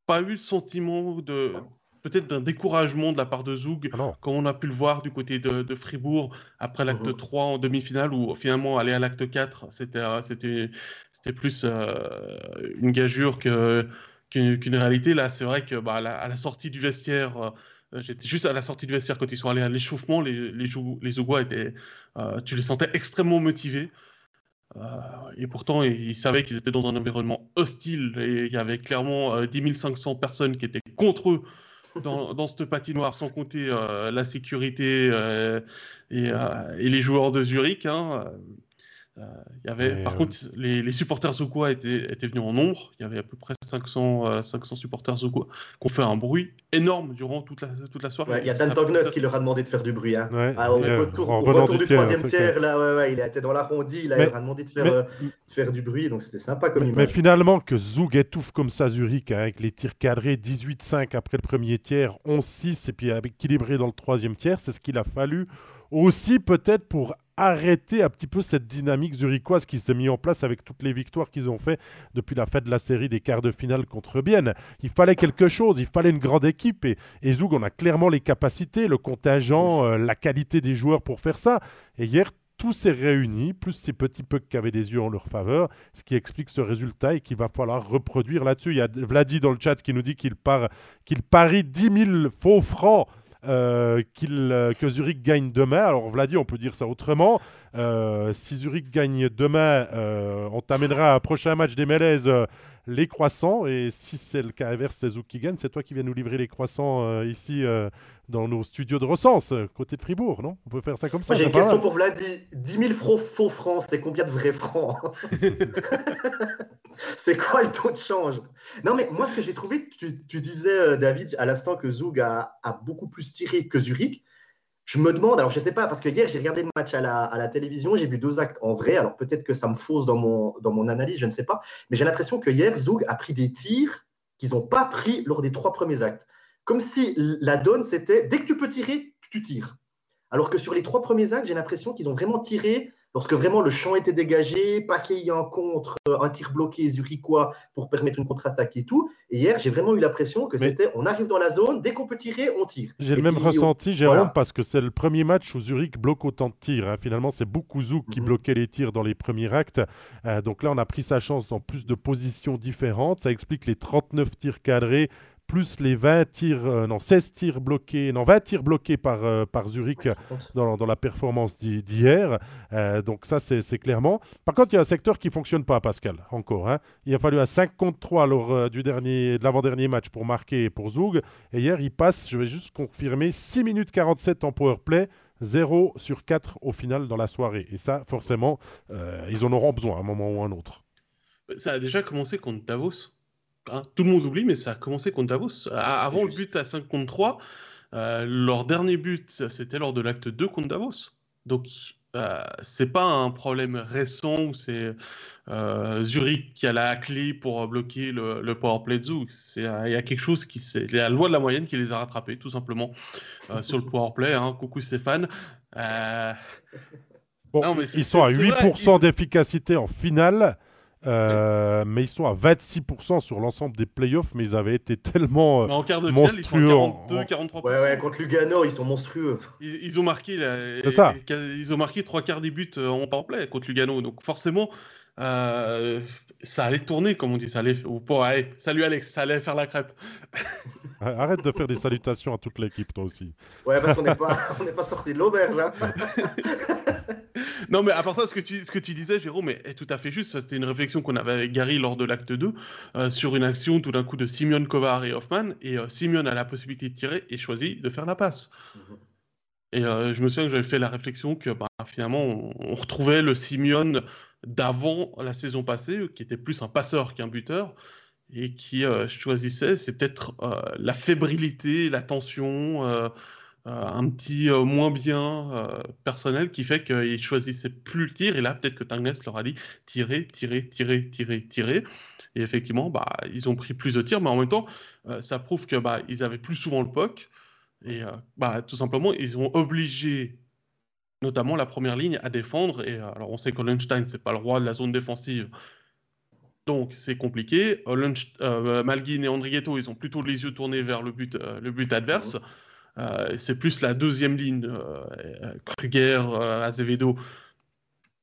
pas eu le sentiment de peut-être d'un découragement de la part de Zoug, ah comme on a pu le voir du côté de, Fribourg après l'acte 3 mhm. en demi-finale, où finalement aller à l'acte 4, c'était, c'était, c'était plus euh, une gageure qu'une, réalité. Là, c'est vrai que bah, à, la, sortie du vestiaire, euh, j'étais juste à la sortie du vestiaire quand ils sont allés à l'échauffement, les, les, les étaient, euh, tu les sentais extrêmement motivés. Et pourtant, ils savaient qu'ils étaient dans un environnement hostile et il y avait clairement 10 500 personnes qui étaient contre eux dans, dans cette patinoire, sans compter euh, la sécurité euh, euh, et, les joueurs de Zurich. Hein, euh, y avait, par contre, les, les supporters Zoukoua étaient, étaient venus en nombre. Il y avait à peu près 500, 500 supporters Zoukoua qui ont fait un bruit énorme durant toute la, toute la soirée. il y a Dan Tognes qui leur a demandé de faire du bruit. Hein. au retour, du troisième tiers, là, il était dans l'arrondi, il leur a demandé de faire, de faire du bruit, donc c'était sympa comme image. Mais finalement, que Zoug étouffe comme ça Zurich, hein, avec les tirs cadrés, 18-5 après le premier tiers, 11-6, et puis équilibré dans le troisième tiers, c'est ce qu'il a fallu aussi peut-être pour arrêter un petit peu cette dynamique zurichoise qui s'est mise en place avec toutes les victoires qu'ils ont fait depuis la fin de la série des quarts de finale contre Bienne. Il fallait quelque chose, il fallait une grande équipe et, et Zoug, on a clairement les capacités, le contingent, euh, la qualité des joueurs pour faire ça. Et hier, tout s'est réuni, plus ces petits pucks qui avaient des yeux en leur faveur, ce qui explique ce résultat et qu'il va falloir reproduire là-dessus. Il y a Vladi dans le chat qui nous dit qu'il qu'il parie 10 000 faux francs euh, euh, que Zurich gagne demain. Alors, Vladi, on peut dire ça autrement. Euh, si Zurich gagne demain, on t'amènera à un prochain match des Mélèzes les croissants. Et si c'est le cas inverse, c'est Zouk qui gagne, c'est toi qui viens nous livrer les croissants ici dans nos studios de Recense, côté de Fribourg, non? On peut faire ça comme ça. J'ai une question pour Vladi. 10 000 faux francs, c'est combien de vrais francs? C'est quoi le taux de change? Non, mais moi, ce que j'ai trouvé, tu, disais, euh, David, à l'instant que Zug a, beaucoup plus tiré que Zurich. Je me demande, alors je ne sais pas, parce que hier, j'ai regardé le match à la, télévision, j'ai vu deux actes en vrai, alors peut-être que ça me fausse dans mon, dans mon analyse, je ne sais pas, mais j'ai l'impression que hier, Zug a pris des tirs qu'ils n'ont pas pris lors des trois premiers actes. Comme si la donne, c'était dès que tu peux tirer, tu tires. Alors que sur les trois premiers actes, j'ai l'impression qu'ils ont vraiment tiré lorsque vraiment le champ était dégagé, ait un contre, euh, un tir bloqué zurichois pour permettre une contre-attaque et tout. Et hier, j'ai vraiment eu l'impression que c'était on arrive dans la zone, dès qu'on peut tirer, on tire. J'ai le même ressenti, Jérôme, parce que c'est le premier match où Zurich bloque autant de tirs. Hein. Finalement, c'est beaucoup Zouk qui mhm. bloquait les tirs dans les premiers actes. Euh, donc là, on a pris sa chance dans plus de positions différentes. Ça explique les 39 tirs cadrés plus les 20 tirs, euh, non, 16 tirs bloqués, non, 20 tirs bloqués par, euh, par Zurich dans, dans, la performance d'hier. Euh, donc ça, c'est clairement. Par contre, il y a un secteur qui ne fonctionne pas, Pascal, encore. Hein. Il a fallu un 5 contre 3 lors du dernier, de l'avant-dernier match pour marquer pour Zoug. Et hier, il passe, je vais juste confirmer, 6 minutes 47 en power play. 0 sur 4 au final dans la soirée. Et ça, forcément, ils en auront besoin à un moment ou à un autre. Ça a déjà commencé contre Davos. Hein, tout le monde oublie, mais ça a commencé contre Davos. Avant le but à 5 contre 3, euh, leur dernier but, c'était lors de l'acte 2 contre Davos. Donc, euh, c'est pas un problème récent où c'est euh, Zurich qui a la clé pour bloquer le, le powerplay de Zouk. Il y a quelque chose qui. C'est la loi de la moyenne qui les a rattrapés, tout simplement, euh, sur le powerplay. Hein. Coucou Stéphane. Bon, ils sont à 8% d'efficacité en finale. Euh, mais ils sont à 26% sur l'ensemble des playoffs, mais ils avaient été tellement en quart de monstrueux. Finale, ils sont 42, 43%. Ouais, ouais, contre Lugano, ils sont monstrueux. Ils, ont marqué, ça. ils ont marqué trois quarts des buts euh, en powerplay contre Lugano, donc forcément, euh, ça allait tourner, comme on dit. Ça allait, ou pour, allez, salut Alex, ça allait faire la crêpe. Arrête de faire des salutations à toute l'équipe, toi aussi. Ouais, parce qu'on n'est pas, pas sorti de l'auberge. Hein. non, mais à part ça, ce que tu, ce que tu disais, Jérôme, est, tout à fait juste. C'était une réflexion qu'on avait avec Gary lors de l'acte 2 euh, sur une action tout d'un coup de Simeon Kovar et Hoffman. Et euh, Simeon a la possibilité de tirer et choisit de faire la passe. Mhm. Et euh, je me souviens que j'avais fait la réflexion que bah, finalement, on, retrouvait le Simeon d'avant la saison passée, qui était plus un passeur qu'un buteur et qui choisissait, c'est peut-être la fébrilité, la tension, un petit moins bien personnel qui fait qu'ils choisissaient plus le tir. Et là, peut-être que Tangnes leur a dit tirer, tirer, tirer, tirer, tirer. Et effectivement, bah, ils ont pris plus de tirs, mais en même temps, ça prouve que bah, ils avaient plus souvent le POC. Et bah, tout simplement, ils ont obligé notamment la première ligne à défendre. Et alors, on sait que Lundstein, c'est pas le roi de la zone défensive. Donc c'est compliqué. Euh, Malguin et Andrietto, ils ont plutôt les yeux tournés vers le but, euh, le but adverse. Euh, c'est plus la deuxième ligne, Kruger, Azevedo,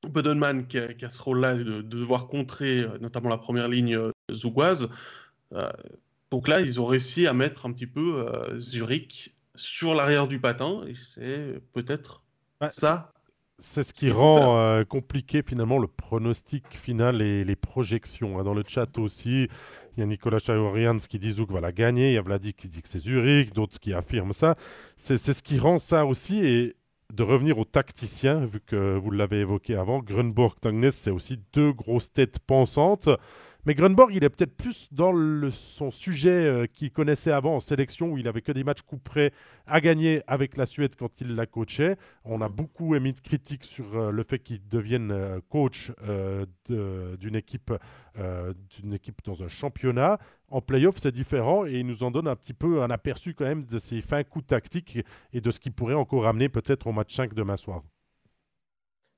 Bodenman qui a, ce rôle-là de, devoir contrer notamment la première ligne zougoise. donc là, ils ont réussi à mettre un petit peu Zurich sur l'arrière du patin et c'est peut-être bah, ça c'est ce qui rend euh, compliqué finalement le pronostic final et les projections. Hein. Dans le chat aussi, il y a Nicolas Chaorians qui dit Zouk va la gagner, il y a Vladi qui dit que c'est Zurich, d'autres qui affirment ça. C'est ce qui rend ça aussi. Et de revenir aux tacticiens, vu que vous l'avez évoqué avant, Grunborg, Tangnes, c'est aussi deux grosses têtes pensantes. Mais Grunborg, il est peut-être plus dans son sujet euh, qu'il connaissait avant en sélection, où il avait que des matchs coup près à gagner avec la Suède quand il la coachait. On a beaucoup émis de critiques sur euh, le fait qu'il devienne euh, coach d'une équipe, d'une équipe dans un championnat. En playoff, c'est différent et il nous en donne un petit peu un aperçu quand même de ses fins coups tactiques et de ce qu'il pourrait encore amener peut-être au match 5 demain soir.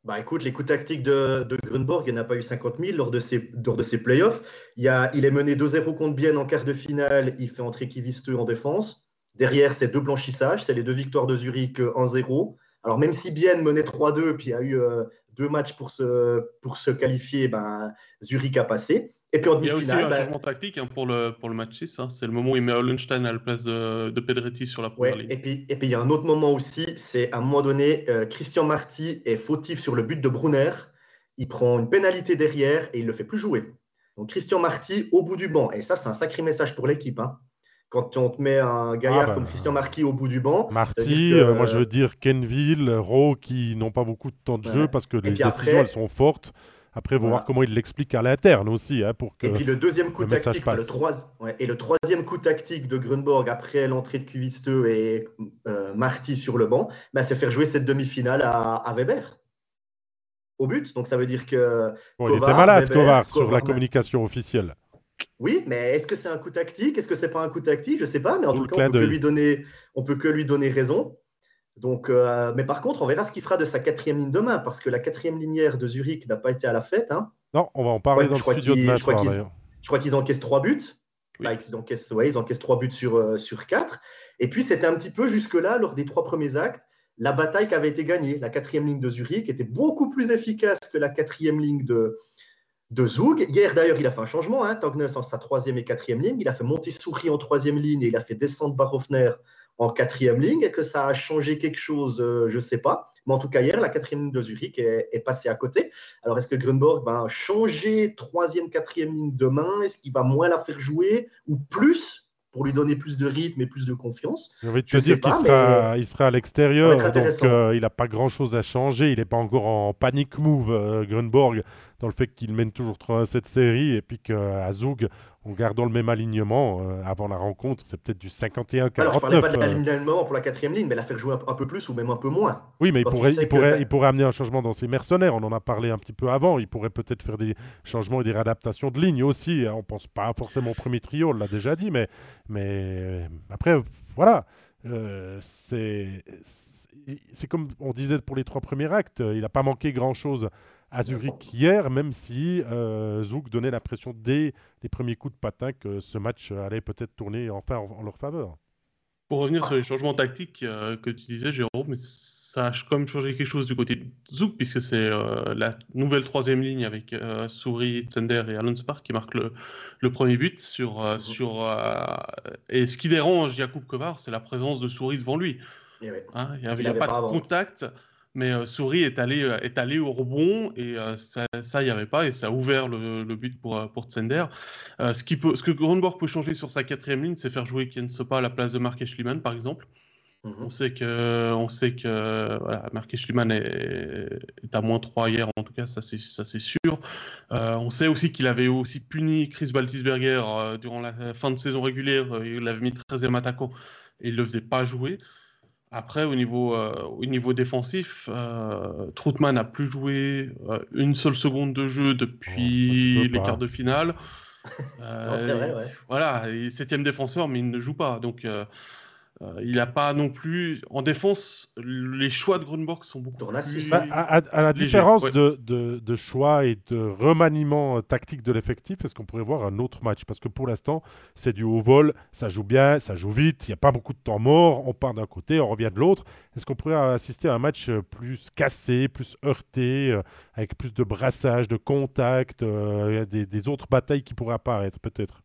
Bah écoute, les coups tactiques de, de Grunborg, il n'a pas eu 50 000 lors de ses, lors de playoffs. Il, a, il est mené 2-0 contre Bienne en quart de finale. Il fait entrer Kivisteux en défense. Derrière, c'est deux blanchissages. C'est les deux victoires de Zurich en 0. Alors, même si Bienne menait 3-2, puis il y a eu euh, deux matchs pour se, pour se qualifier, ben, Zurich a passé. Et puis Il y a aussi un bah, changement tactique hein, pour, le, pour le match 6. Hein. C'est le moment où il met Hollenstein à la place de, de Pedretti sur la première ligne. Et puis, et puis il y a un autre moment aussi, c'est à un moment donné, euh, Christian Marty est fautif sur le but de Brunner. Il prend une pénalité derrière et il ne le fait plus jouer. Donc Christian Marty au bout du banc. Et ça, c'est un sacré message pour l'équipe. Hein. Quand on te met un gaillard ah bah, comme Christian Marty au bout du banc. Marty, euh, moi je veux dire Kenville, Rowe qui n'ont pas beaucoup de temps de jeu parce que les décisions elles sont fortes. Après, il faut voir comment il l'explique à l'interne aussi. Hein, pour que et puis le deuxième coup tactique, le et le troisième coup tactique de Grunborg après l'entrée de Kuvisteux et euh, Marty sur le banc, bah, c'est faire jouer cette demi-finale à, Weber au but. Donc ça veut dire que. il était malade, Kovar, sur la communication officielle. Oui, mais est-ce que c'est un coup tactique? Est-ce que c'est pas un coup tactique? Je ne sais pas, mais en tout cas, on peut, lui donner, on peut que lui donner raison. Donc, euh, mais par contre, on verra ce qu'il fera de sa quatrième ligne demain, parce que la quatrième linière de Zurich n'a pas été à la fête. Hein. Non, on va en parler dans le studio de. Je crois qu'ils encaissent trois buts. ils, encaissent, ouais, ils encaissent trois buts sur, euh, sur quatre. Et puis, c'était un petit peu jusque-là, lors des trois premiers actes, la bataille qui avait été gagnée. La quatrième ligne de Zurich était beaucoup plus efficace que la quatrième ligne de, de Zug. Hier, d'ailleurs, il a fait un changement. Hein, Tognes en sa troisième et quatrième ligne. Il a fait monter Souris en troisième ligne et il a fait descendre Barofner en quatrième ligne. Est-ce que ça a changé quelque chose? Euh, Je ne sais pas. Mais en tout cas, hier, la quatrième ligne de Zurich est, passée à côté. Alors, est-ce que Grunborg va changer troisième, quatrième ligne demain? Est-ce qu'il va moins la faire jouer ou plus pour lui donner plus de rythme et plus de confiance? Je vais te dire qu'il sera, il sera à l'extérieur, donc euh, il n'a pas grand-chose à changer. Il n'est pas encore en panic move, euh, Grunborg, dans le fait qu'il mène toujours 3 cette série et puis qu'à Zug, en gardant le même alignement euh, avant la rencontre, c'est peut-être du 51-49. Alors, je parlais pas de l'alignement pour la quatrième ligne, mais la faire jouer un, peu plus ou même un peu moins. Oui, mais il pourrait, il, pourrait, il pourrait, amener un changement dans ses mercenaires. On en a parlé un petit peu avant. Il pourrait peut-être faire des changements et des réadaptations de ligne aussi. On pense pas forcément au premier trio, on l'a déjà dit, mais, mais après, voilà. Euh, c'est comme on disait pour les trois premiers actes, il n'a pas manqué grand-chose à Zurich hier, même si euh, Zouk donnait l'impression dès les premiers coups de patin que ce match allait peut-être tourner enfin en, leur faveur. Pour revenir sur les changements tactiques euh, que tu disais, Jérôme, ça a quand même changé quelque chose du côté de Zouk, puisque c'est euh, la nouvelle troisième ligne avec euh, Souris, Tsender et Alonspark qui marque le, le, premier but. Sur, mhm. sur, et ce qui dérange Jakub Kovar, c'est la présence de Souris devant lui. Eh hein, il n'y avait, pas, de contact mais euh, Souris est allé, euh, est allé au rebond et euh, ça, il n'y avait pas et ça a ouvert le, but pour, pour Tsender. ce, qui peut, ce que Grunborg peut changer sur sa quatrième ligne, c'est faire jouer Ken Sopa à la place de Mark Schliemann, par exemple. Mhm. On sait que, on sait que voilà, Mark Schliemann est, est, à moins 3 hier, en tout cas, ça c'est, ça c'est sûr. on sait aussi qu'il avait aussi puni Chris Baltisberger durant la fin de saison régulière. il l'avait mis 13e attaquant et il ne le faisait pas jouer. Après, au niveau, au niveau défensif, Troutman n'a plus joué une seule seconde de jeu depuis les quarts de finale. vrai, Voilà, il est septième défenseur, mais il ne joue pas. Donc, euh, il n'a pas non plus. En défense, les choix de Grunborg sont beaucoup plus. Bah, à, la différence de, de, choix et de remaniement euh, tactique de l'effectif, est-ce qu'on pourrait voir un autre match? Parce que pour l'instant, c'est du haut vol, ça joue bien, ça joue vite, il n'y a pas beaucoup de temps mort, on part d'un côté, on revient de l'autre. Est-ce qu'on pourrait assister à un match euh, plus cassé, plus heurté, avec plus de brassage, de contact, des, des autres batailles qui pourraient apparaître peut-être?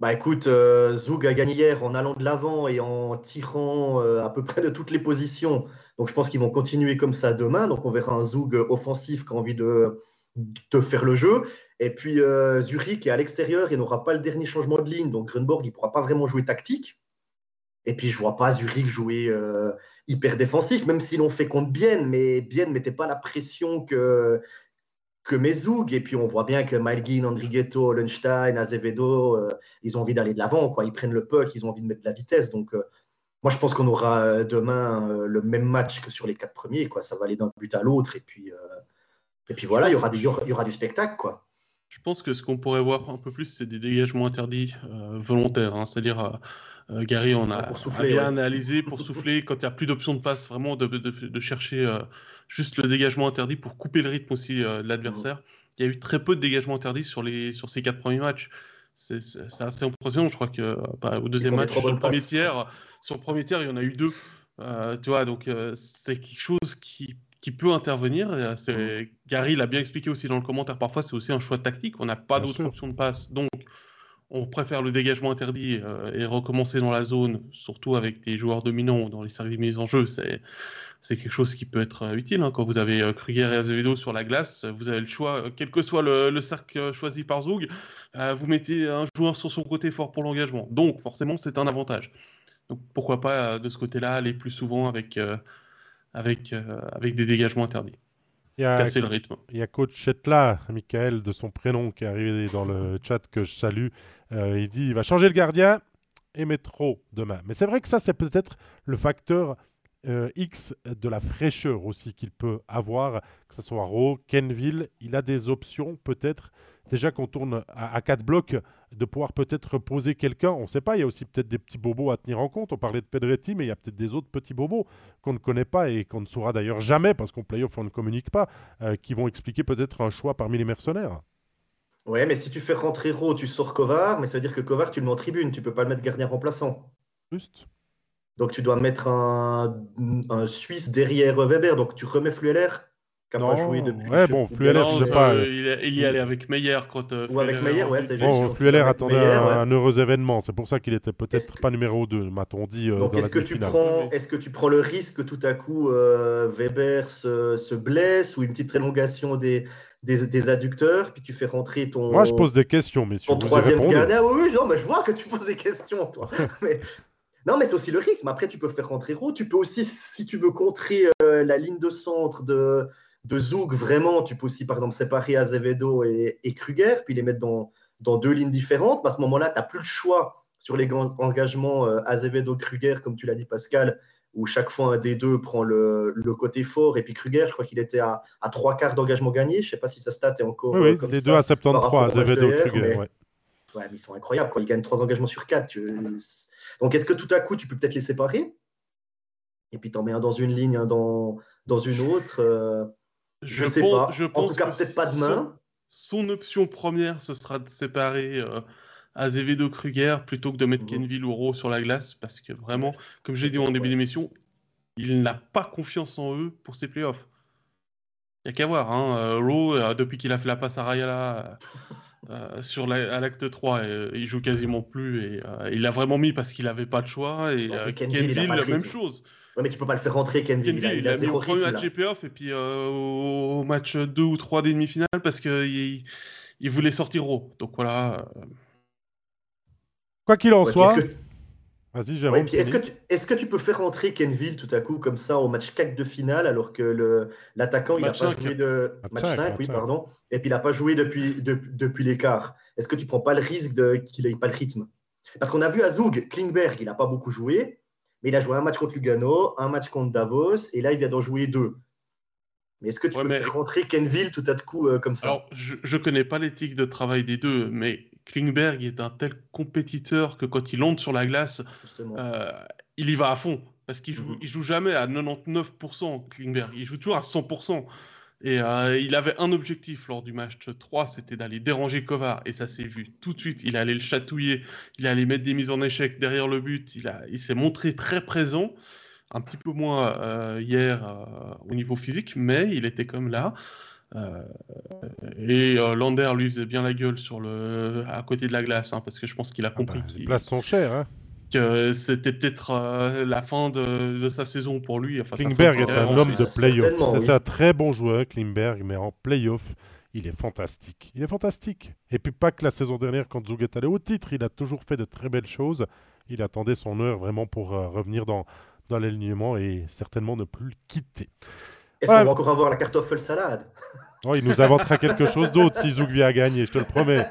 Bah écoute, euh, Zoug a gagné hier en allant de l'avant et en tirant euh, à peu près de toutes les positions. Donc je pense qu'ils vont continuer comme ça demain. Donc on verra un Zoug offensif qui a envie de, de faire le jeu. Et puis euh, Zurich est à l'extérieur et n'aura pas le dernier changement de ligne. Donc Grunborg, il ne pourra pas vraiment jouer tactique. Et puis je ne vois pas Zurich jouer hyper défensif, même s'ils l'ont fait contre Bienne. Mais Bienne ne mettait pas la pression que, que Mezoug. Et puis on voit bien que Malguin, Andrighetto, Lunstein, Azevedo, euh, ils ont envie d'aller de l'avant. Quoi. Ils prennent le puck, ils ont envie de mettre de la vitesse. Donc euh, moi, je pense qu'on aura euh, demain le même match que sur les quatre premiers. Quoi. Ça va aller d'un but à l'autre. Et puis, et puis voilà, il y, aura du, il y aura du spectacle. Quoi. Je pense que ce qu'on pourrait voir un peu plus, c'est des dégagements interdits volontaires. Hein. C'est-à-dire, Gary, on a, bien analysé pour souffler quand il n'y a plus d'options de passe, vraiment de, de, de chercher juste le dégagement interdit pour couper le rythme aussi euh, de l'adversaire. Il y a eu très peu de dégagements interdits sur, les, sur ces quatre premiers matchs. C'est assez impressionnant. Je crois que bah, au deuxième match, sur le, premier tiers, sur le premier tiers, il y en a eu deux. Euh, tu vois, donc euh, c'est quelque chose qui, qui peut intervenir. Gary l'a bien expliqué aussi dans le commentaire. Parfois, c'est aussi un choix tactique. On n'a pas d'autre option de passe. Donc, on préfère le dégagement interdit et recommencer dans la zone, surtout avec des joueurs dominants dans les services mis en jeu. C'est c'est quelque chose qui peut être euh, utile. Hein. Quand vous avez euh, Kruger et Azevedo sur la glace, vous avez le choix, euh, quel que soit le, cercle choisi par Zoug, vous mettez un joueur sur son côté fort pour l'engagement. Donc forcément, c'est un avantage. Donc pourquoi pas de ce côté-là aller plus souvent avec, avec, avec des dégagements interdits. Il y a, le rythme. Il y a coach Chetla, Michael, de son prénom, qui est arrivé dans le chat que je salue. il dit il va changer le gardien et mettre trop demain. Mais c'est vrai que ça, c'est peut-être le facteur euh, X de la fraîcheur aussi qu'il peut avoir, que ce soit Raw, Kenville. Il a des options peut-être, déjà qu'on tourne à, 4 blocs, de pouvoir peut-être poser quelqu'un. On ne sait pas, il y a aussi peut-être des petits bobos à tenir en compte. On parlait de Pedretti, mais il y a peut-être des autres petits bobos qu'on ne connaît pas et qu'on ne saura d'ailleurs jamais, parce qu'en playoff, on ne communique pas, euh, qui vont expliquer peut-être un choix parmi les mercenaires. Ouais, mais si tu fais rentrer Raw, tu sors Kovar, mais ça veut dire que Kovar, tu le mets en tribune, tu peux pas le mettre gardien remplaçant. Juste. Donc tu dois mettre un, un Suisse derrière Weber. Donc tu remets Flueller qui n'a pas joué depuis. Ouais, bon, Flueller, je sais pas. Euh, il, y allait avec Meyer quand. Euh, Ou avec Meyer, ouais, c'est juste. Bon, Flueller attendait un, heureux événement. C'est pour ça qu'il était peut-être pas numéro 2, m'a-t-on dit. Euh, donc est-ce que, tu prends, est que tu prends le risque que tout à coup Weber se, se, blesse ou une petite élongation des, des, des, adducteurs, puis tu fais rentrer ton. Moi, je pose des questions, messieurs. Ton troisième gardien. Oui, oui, genre, mais je vois que tu poses des questions, toi. mais, non, mais c'est aussi le risque. Mais après, tu peux faire rentrer Roux. Tu peux aussi, si tu veux contrer euh, la ligne de centre de, de Zoug, vraiment, tu peux aussi, par exemple, séparer Azevedo et, et Kruger, puis les mettre dans, dans deux lignes différentes. À ce moment-là, tu n'as plus le choix sur les engagements euh, Azevedo-Kruger, comme tu l'as dit, Pascal, où chaque fois un des deux prend le, le côté fort. Et puis Kruger, je crois qu'il était à, à, trois quarts d'engagement gagné. Je ne sais pas si sa stat est encore. Oui, oui les deux à 73, Azevedo-Kruger. Ouais. ouais. mais ils sont incroyables. Quoi. Ils gagnent trois engagements sur quatre. Tu donc, est-ce que tout à coup, tu peux peut-être les séparer? Et puis, t'en mets un dans une ligne, un dans, dans une autre euh, Je ne sais pas. Je en tout cas, peut-être pas demain. Son, option première, ce sera de séparer euh, Azevedo Kruger plutôt que de mettre mmh. Kenville ou Rowe sur la glace, parce que vraiment, comme j'ai dit en début d'émission, il n'a pas confiance en eux pour ses playoffs. Il n'y a qu'à voir. Hein. Euh, Rowe, depuis qu'il a fait la passe à Rayala euh, sur la, à l'acte 3, euh, il joue quasiment plus et euh, il l'a vraiment mis parce qu'il n'avait pas le choix. Et, Kenville, la même chose. Ouais, mais tu peux pas le faire rentrer, Kenville. Kenville il, a, mis au premier match GPF et puis au, match 2 ou 3 des demi-finales parce qu'il il voulait sortir haut. Donc voilà. Quoi qu'il en soit. Vas-y, Jérôme. est-ce, que tu, est-ce que tu peux faire rentrer Kenville tout à coup comme ça au match 4 de finale alors que le, l'attaquant il n'a pas joué de match, 5, oui, pardon, et puis il n'a pas joué depuis, depuis l'écart. Est-ce que tu prends pas le risque de, qu'il n'ait pas le rythme? Parce qu'on a vu à Zug, Klingberg, il n'a pas beaucoup joué, Mais il a joué un match contre Lugano, un match contre Davos, et là, il vient d'en jouer deux. Mais est-ce que tu peux faire rentrer Kenville tout à coup euh, comme ça? Alors, je ne connais pas l'éthique de travail des deux, mais Klingberg est un tel compétiteur que quand il monte sur la glace, euh, il y va à fond. Parce qu'il joue, mhm. joue jamais à 99%, Klingberg. Il joue toujours à 100%. Et euh, il avait un objectif lors du match 3, c'était d'aller déranger Kovar. Et ça s'est vu tout de suite. Il allait le chatouiller, il allait mettre des mises en échec derrière le but. Il, il s'est montré très présent un petit peu moins euh, hier euh, au niveau physique, mais il était comme là. Euh, et Lander lui faisait bien la gueule sur le, à côté de la glace, hein, parce que je pense qu'il a ah compris. Bah, les places sont chères. Hein. Que c'était peut-être la fin de, sa saison pour lui. Enfin, Klingberg est un homme de playoff. C'est un très bon joueur, Klingberg, mais en playoff, il est fantastique. Il est fantastique. Et puis pas que la saison dernière, quand Zug est allé au titre, il a toujours fait de très belles choses. Il attendait son heure vraiment pour revenir dans, dans l'alignement et certainement ne plus le quitter. Est-ce qu'on va encore avoir la cartoffle salade? Oh, Il nous inventera quelque chose d'autre si Zouk vient à gagner, je te le promets.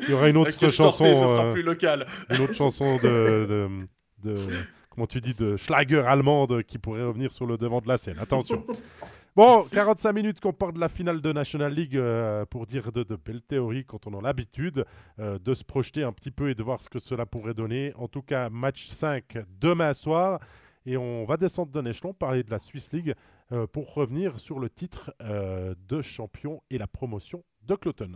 Il y aura une autre chanson. Euh, plus local. Une autre chanson de, de, comment tu dis, de Schlager allemande qui pourrait revenir sur le devant de la scène. Attention. Bon, 45 minutes qu'on part de la finale de National League euh, pour dire de, de belles théories quand on a l'habitude euh, de se projeter un petit peu et de voir ce que cela pourrait donner. En tout cas, match 5 demain soir. Et on va descendre d'un échelon, parler de la Swiss League euh, pour revenir sur le titre euh, de champion et la promotion de Cloton.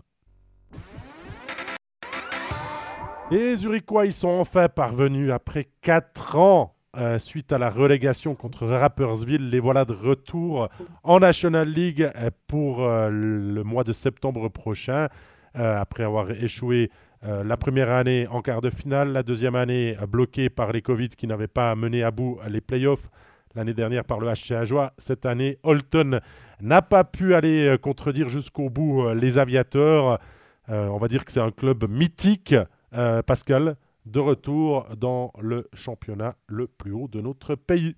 Les Zurichois, ils sont enfin parvenus après 4 ans euh, suite à la relégation contre Rappersville. Les voilà de retour en National League pour le mois de septembre prochain, après avoir échoué euh, la première année en quart de finale, la deuxième année euh, bloquée par les Covid qui n'avaient pas mené à bout les playoffs. L'année dernière par le HC Ajoie. Cette année, Holton n'a pas pu aller euh, contredire jusqu'au bout les aviateurs. on va dire que c'est un club mythique, Pascal, de retour dans le championnat le plus haut de notre pays.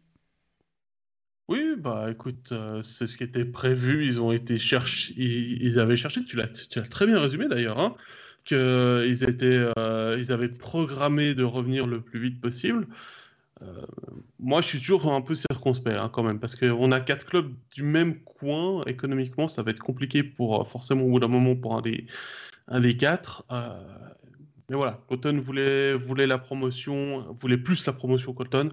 Oui, bah écoute, c'est ce qui était prévu. Ils ont été chercher, ils, avaient cherché. Tu l'as, très bien résumé d'ailleurs. Hein qu'ils euh, avaient programmé de revenir le plus vite possible. Euh, moi, je suis toujours un peu circonspect hein, quand même, parce qu'on a quatre clubs du même coin. Économiquement, ça va être compliqué pour forcément au bout d'un moment pour un des, un des quatre. Euh, mais voilà, Cotton voulait, voulait la promotion, voulait plus la promotion Cotton.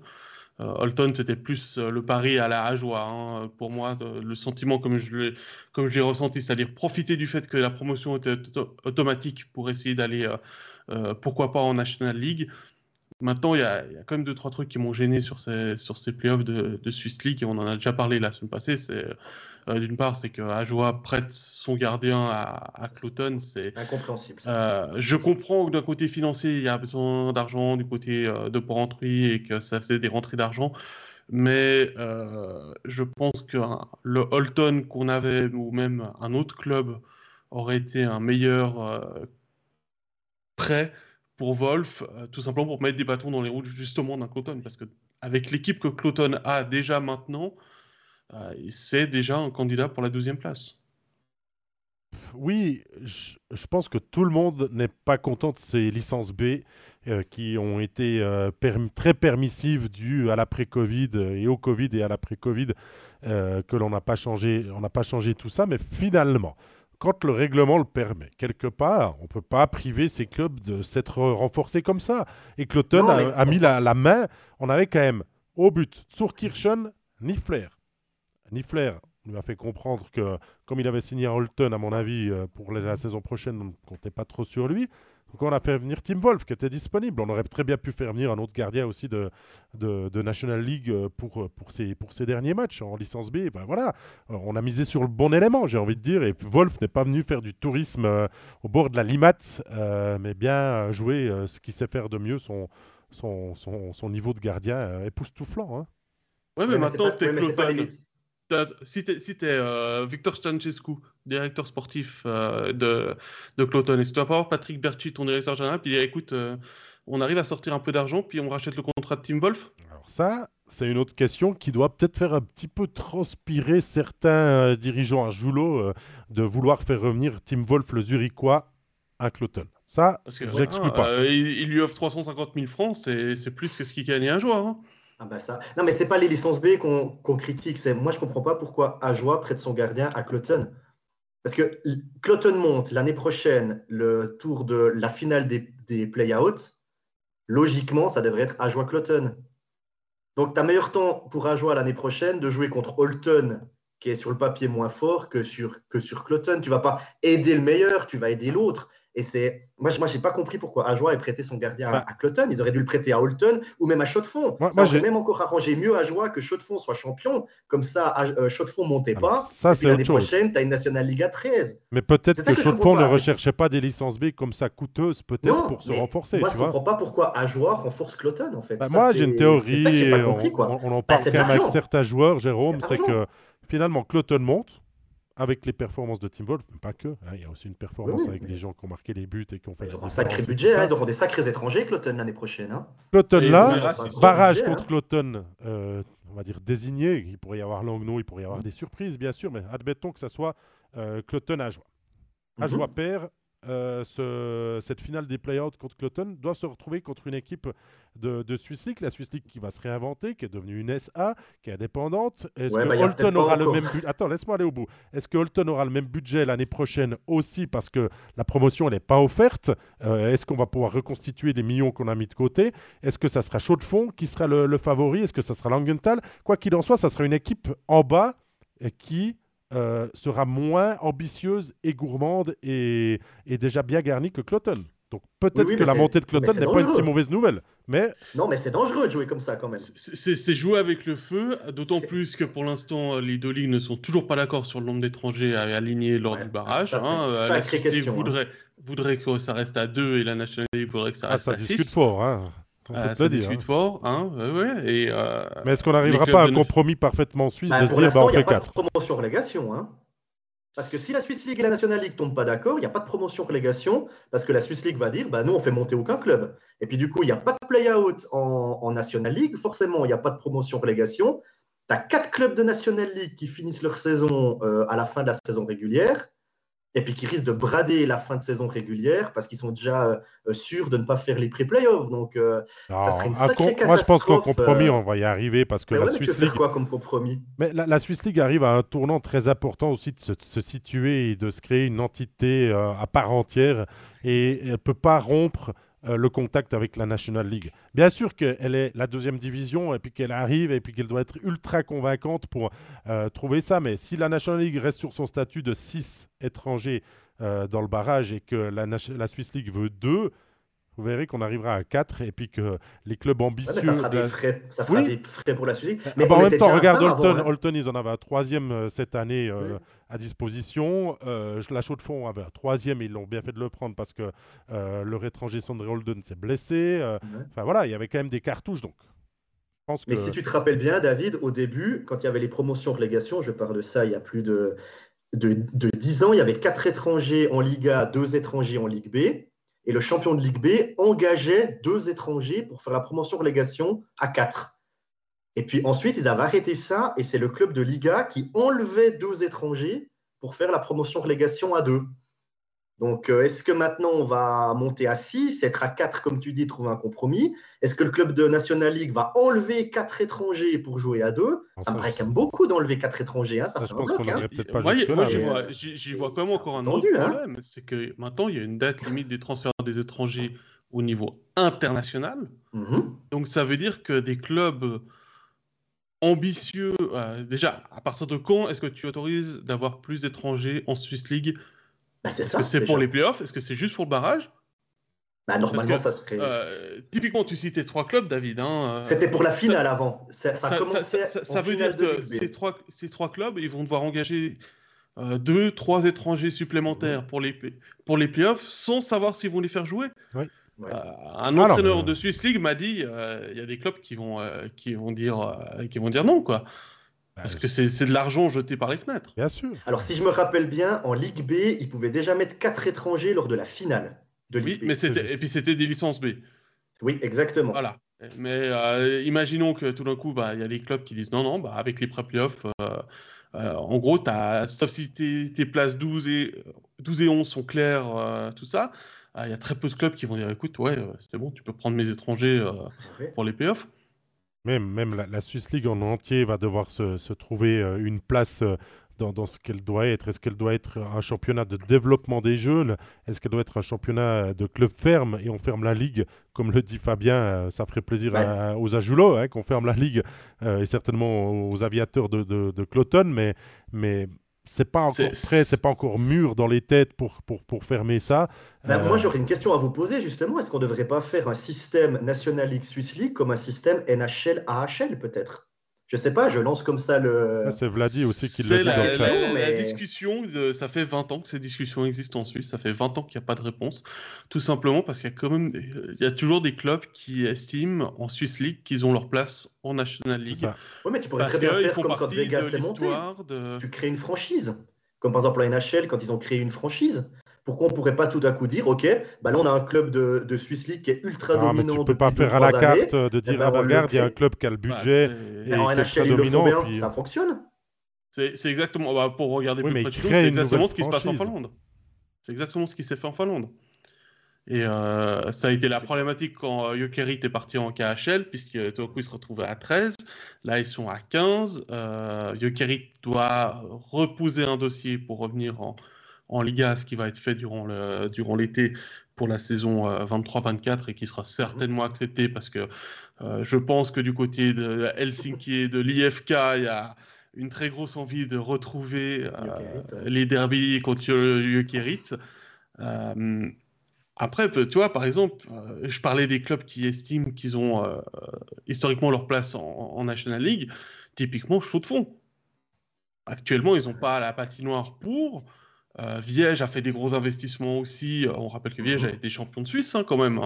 Euh, Holton, c'était plus euh, le pari à la joie. Hein, pour moi, le sentiment comme je ressenti, c'est-à-dire profiter du fait que la promotion était automatique pour essayer d'aller, euh, pourquoi pas, en National League. Maintenant, il y, a, quand même deux, trois trucs qui m'ont gêné sur ces, sur ces playoffs de, Swiss League, et on en a déjà parlé la semaine passée. Euh, d'une part, c'est que Ajoa prête son gardien à, à Cloton. C'est incompréhensible. Euh, je comprends que d'un côté financier, il y a besoin d'argent, du côté euh, de porrenterie et que ça faisait des rentrées d'argent. Mais je pense que le Holton qu'on avait, ou même un autre club, aurait été un meilleur prêt pour Wolf, tout simplement pour mettre des bâtons dans les roues justement d'un Cloton. Parce que avec l'équipe que Cloton a déjà maintenant, euh, c'est déjà un candidat pour la deuxième place. Oui, je, pense que tout le monde n'est pas content de ces licences B euh, qui ont été euh, très permissives dues à l'après-Covid et au Covid et à l'après-Covid, que l'on n'a pas changé, on n'a pas changé tout ça, mais finalement, quand le règlement le permet, quelque part, on ne peut pas priver ces clubs de s'être renforcés comme ça. Et Cloton a, mis la, la, main, on avait quand même au but Surkirchen, Niffler, Niffler lui a fait comprendre que, comme il avait signé à Holton, à mon avis, euh, pour la, saison prochaine, on ne comptait pas trop sur lui. Donc on a fait venir Tim Wolf, qui était disponible. On aurait très bien pu faire venir un autre gardien aussi de, de, National League euh, pour, euh, pour, ses, pour ses derniers matchs en licence B. Ben voilà, on a misé sur le bon élément, j'ai envie de dire. Et Wolf n'est pas venu faire du tourisme au bord de la Limat, mais bien jouer ce qu'il sait faire de mieux, son, son, son, niveau de gardien époustouflant. Hein. Ouais, mais, maintenant, tu si tu es, euh, Victor Stancescu, directeur sportif euh, de, de Cloton, et si tu vas pas voir Patrick Berchi, ton directeur général, puis dire écoute, euh, on arrive à sortir un peu d'argent, puis on rachète le contrat de Tim Wolf? Alors, ça, c'est une autre question qui doit peut-être faire un petit peu transpirer certains dirigeants à Joulot de vouloir faire revenir Tim Wolf, le Zurichois, à Cloton. Ça, j'exclus pas. il, lui offre 350 000 francs, c'est plus que ce qu'il gagnait un joueur. Hein. Ah bah ça. Non, mais c'est pas les licences B qu'on critique. C'est moi, je comprends pas pourquoi Ajoie prête son gardien à Cloton. Parce que Cloton monte l'année prochaine le tour de la finale des, des play-outs. Logiquement, ça devrait être Ajoie Cloton. Donc, tu as meilleur temps pour Ajoie l'année prochaine de jouer contre Holton, qui est sur le papier moins fort que sur, que sur Cloton. Tu vas pas aider le meilleur, tu vas aider l'autre. Et c'est moi, je n'ai pas compris pourquoi Ajoie ait prêté son gardien à, Cloton. Ils auraient dû le prêter à Holton ou même à Chaux-de-Fonds. ça aurait même encore arrangé mieux Ajoie que Chaux-de-Fonds soit champion. Comme ça, euh, Chaux-de-Fonds ne montait pas. ça, c'est L'année prochaine, tu as une National Liga 13. Mais peut-être que, Chaux-de-Fonds ne recherchait pas des licences B comme ça coûteuses, peut-être pour se renforcer. Moi, je ne comprends pas pourquoi Ajoie renforce Cloton, en fait. Bah, moi, j'ai une théorie. on, en parle bah, quand même avec certains joueurs, Jérôme, c'est que finalement, Cloton monte avec les performances de Team Wolf, mais pas que. Hein, il y a aussi une performance avec des gens qui ont marqué les buts et qui ont fait. Ils auront un sacré budget, hein, ils auront des sacrés étrangers, Cloton, l'année prochaine. Hein. Cloton là, barrage contre Cloton, euh, on va dire désigné. Il pourrait y avoir Langnau, il pourrait y avoir des surprises, bien sûr, mais admettons que ça soit euh, Cloton à joie. À joie père, euh, ce, cette finale des play-outs contre Cloton doit se retrouver contre une équipe de, de, Swiss League, la Swiss League qui va se réinventer, qui est devenue une SA, qui est indépendante. Est-ce que bah, Holton aura le même budget Attends, laisse-moi aller au bout. Est-ce que Holton aura le même budget l'année prochaine aussi parce que la promotion n'est pas offerte? Euh, Est-ce qu'on va pouvoir reconstituer des millions qu'on a mis de côté? Est-ce que ça sera Chaud de Fond qui sera le, le favori? Est-ce que ça sera Langenthal? Quoi qu'il en soit, ça sera une équipe en bas qui euh, sera moins ambitieuse et gourmande et, déjà bien garnie que Cloton. Donc peut-être que la montée de Cloton n'est pas une si mauvaise nouvelle. Mais... Non, mais c'est dangereux de jouer comme ça quand même. C'est jouer avec le feu, d'autant plus que pour l'instant, les deux ligues ne sont toujours pas d'accord sur le nombre d'étrangers à aligner lors du barrage. Ça, hein. La question, voudrait, hein. voudrait, que ça reste à deux et la nationalité voudrait que ça ah, reste à 6. Ça discute fort. Hein. On euh, ça discute hein. fort, hein, ouais, et, euh, Mais est-ce qu'on n'arrivera pas à un compromis parfaitement suisse bah, de se dire bah, on fait 4 Il n'y a pas de promotion relégation. Hein. Parce que si la Swiss League et la National League ne tombent pas d'accord, il n'y a pas de promotion relégation, parce que la Swiss League va dire bah, nous, on fait monter aucun club. Et puis du coup, il n'y a pas de play-out en, en, National League, forcément, il n'y a pas de promotion relégation. Tu as quatre clubs de National League qui finissent leur saison euh, à la fin de la saison régulière et puis qui risquent de brader la fin de saison régulière parce qu'ils sont déjà euh, sûrs de ne pas faire les pré-playoffs. Donc, euh, ça serait une sacrée Moi, je pense qu'en compromis, euh. on va y arriver parce que la Swiss League. quoi comme compromis? Mais la, Swiss League arrive à un tournant très important aussi de se, situer et de se créer une entité à part entière et elle ne peut pas rompre euh, le contact avec la National League. Bien sûr qu'elle est la deuxième division et puis qu'elle arrive et puis qu'elle doit être ultra convaincante pour euh, trouver ça. Mais si la National League reste sur son statut de 6 étrangers euh, dans le barrage et que la, la Swiss League veut 2, vous verrez qu'on arrivera à 4 et puis que les clubs ambitieux. ça fera, des, frais, ça fera des frais pour la suite. Mais bah, en même temps, regarde Holton. Holton, ils en avaient un troisième euh, cette année euh, à disposition. Euh, la Chaux de Fonds avait un troisième. Ils l'ont bien fait de le prendre parce que leur étranger Sandré Holden s'est blessé. Enfin voilà, il y avait quand même des cartouches. Donc. Mais si tu te rappelles bien, David, au début, quand il y avait les promotions relégation, je parle de ça il y a plus de, de, de 10 ans, il y avait 4 étrangers en Liga, 2 étrangers en Ligue B. Et le champion de Ligue B engageait deux étrangers pour faire la promotion relégation à quatre. Et puis ensuite, ils avaient arrêté ça et c'est le club de Liga qui enlevait deux étrangers pour faire la promotion relégation à deux. Donc, euh, est-ce que maintenant on va monter à 6, être à 4, comme tu dis, trouver un compromis? Est-ce que le club de National League va enlever 4 étrangers pour jouer à 2 Ça me paraît quand même beaucoup d'enlever 4 étrangers. Hein, ça, je pense qu'on hein. peut-être pas Moi, j'y vois, quand même encore un autre hein. problème. C'est que maintenant, il y a une date limite des transferts des étrangers au niveau international. Mhm. Donc, ça veut dire que des clubs ambitieux, euh, déjà, à partir de quand est-ce que tu autorises d'avoir plus d'étrangers en Swiss League bah, Est-ce que c'est pour les playoffs? Est-ce que c'est juste pour le barrage? Bah, Normalement, ça serait. Euh, typiquement, tu citais trois clubs, David. Hein, euh, C'était pour la finale avant. Ça, ça, ça veut dire que ces trois, ces trois clubs, ils vont devoir engager euh, deux, trois étrangers supplémentaires pour les, pour les playoffs sans savoir s'ils vont les faire jouer. Oui. un entraîneur de Swiss League m'a dit il y a des clubs qui vont, qui vont, dire, qui vont dire non. quoi. Bah, Parce que c'est de l'argent jeté par les fenêtres. Bien sûr. Alors, si je me rappelle bien, en Ligue B, ils pouvaient déjà mettre 4 étrangers lors de la finale de Ligue oui, B. Mais et puis c'était des licences B. Oui, exactement. Voilà. Mais euh, imaginons que tout d'un coup, bah, il y a des clubs qui disent non, non, bah, avec les pré-playoffs, euh, euh, en gros, as, sauf si tes, places 12 et, 12 et 11 sont claires, tout ça, il y a très peu de clubs qui vont dire écoute, ouais, c'est bon, tu peux prendre mes étrangers pour les playoffs. Même, même la, Swiss League en entier va devoir se, se trouver une place dans, ce qu'elle doit être. Est-ce qu'elle doit être un championnat de développement des jeunes? Est-ce qu'elle doit être un championnat de club ferme? Et on ferme la ligue Comme le dit Fabien, euh, ça ferait plaisir aux Ajulots hein, qu'on ferme la ligue euh, et certainement aux aviateurs de, de, Cloton, mais, mais c'est pas encore prêt, c'est pas encore mûr dans les têtes pour, pour, pour fermer ça. Ben, moi, euh, j'aurais une question à vous poser justement. Est-ce qu'on ne devrait pas faire un système National League Swiss League comme un système NHL AHL peut-être? Je sais pas, je lance comme ça le. Ah, c'est Vladi aussi qui l'a dit dans le chat. La, discussion, ça fait 20 ans que ces discussions existent en Suisse. Ça fait 20 ans qu'il n'y a pas de réponse. Tout simplement parce qu'il y a quand même, il y a toujours des clubs qui estiment en Swiss League qu'ils ont leur place en National League. Oui, mais tu pourrais très bien faire comme quand Vegas est monté. Tu crées une franchise. Comme par exemple la NHL, quand ils ont créé une franchise. Pourquoi on ne pourrait pas tout à coup dire, OK, bah là on a un club de, de Swiss League qui est ultra ah, dominant. tu ne peux pas faire à la carte euh, de dire, ben, ah, regarde, il y a un club qui a le budget et en NHL, très dominant. Bien, Ça fonctionne. C'est exactement, bah, pour regarder plus près c'est exactement ce qui se passe en Finlande. C'est exactement ce qui s'est fait en Finlande. Et euh, ça a été la problématique quand euh, Jokerit est parti en KHL, puisque tout à coup il se retrouvait à 13. Là, ils sont à 15. Euh, Jokerit doit reposer un dossier pour revenir en, en Liga, ce qui va être fait durant l'été pour la saison 23-24 euh, et qui sera certainement accepté parce que euh, je pense que du côté de Helsinki et de l'IFK, il y a une très grosse envie de retrouver euh, les derbies contre Jökerit. après, tu vois, par exemple, je parlais des clubs qui estiment qu'ils ont historiquement leur place en, National League. Typiquement, chaud de fond. Actuellement, ils n'ont pas la patinoire pour. Euh, Viège a fait des gros investissements aussi. On rappelle que Viège a été champion de Suisse hein, quand même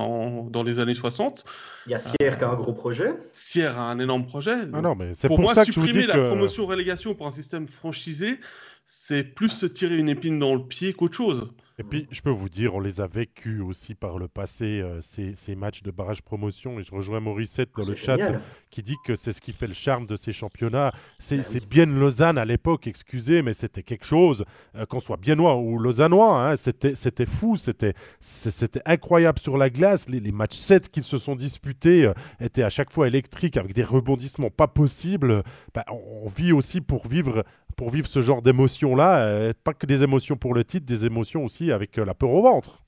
dans les années 60. Il y a Sierre qui a un gros projet. Sierre a un énorme projet. Ah non, mais c'est pour, moi, ça que supprimer je vous dis la promotion-relégation pour un système franchisé, c'est plus se tirer une épine dans le pied qu'autre chose. Et puis, je peux vous dire, on les a vécus aussi par le passé, euh, ces, ces, matchs de barrage promotion. Et je rejoins Morissette dans le chat qui dit que c'est ce qui fait le charme de ces championnats. C'est ben bien Lausanne à l'époque, excusez, mais c'était quelque chose. Euh, qu'on soit biennois ou lausannois, hein, c'était fou, c'était incroyable sur la glace. Les, les matchs 7 qu'ils se sont disputés euh, étaient à chaque fois électriques avec des rebondissements pas possibles. Ben, on, vit aussi pour vivre pour vivre ce genre d'émotions-là, pas que des émotions pour le titre, des émotions aussi avec euh, la peur au ventre.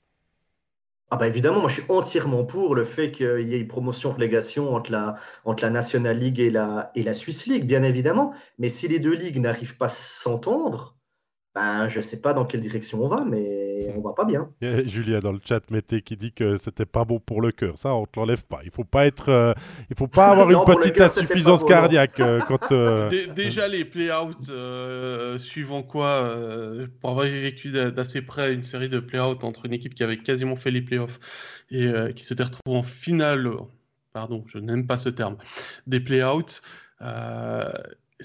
Ah bah évidemment, moi je suis entièrement pour le fait qu'il y ait une promotion-relégation entre la, entre la National League et la, et la Swiss League, bien évidemment. Mais si les deux ligues n'arrivent pas à s'entendre, ben, je ne sais pas dans quelle direction on va, mais on va pas bien. Julia dans le chat mettait qui dit que c'était pas bon pour le cœur. Ça, on te l'enlève pas. Il faut pas être, euh, il faut pas avoir une petite insuffisance cardiaque euh, quand. Euh, déjà les play-out suivant quoi, pour avoir vécu d'assez près une série de play-out entre une équipe qui avait quasiment fait les play-offs et qui s'était retrouvée en finale. Pardon, je n'aime pas ce terme. Des play-outs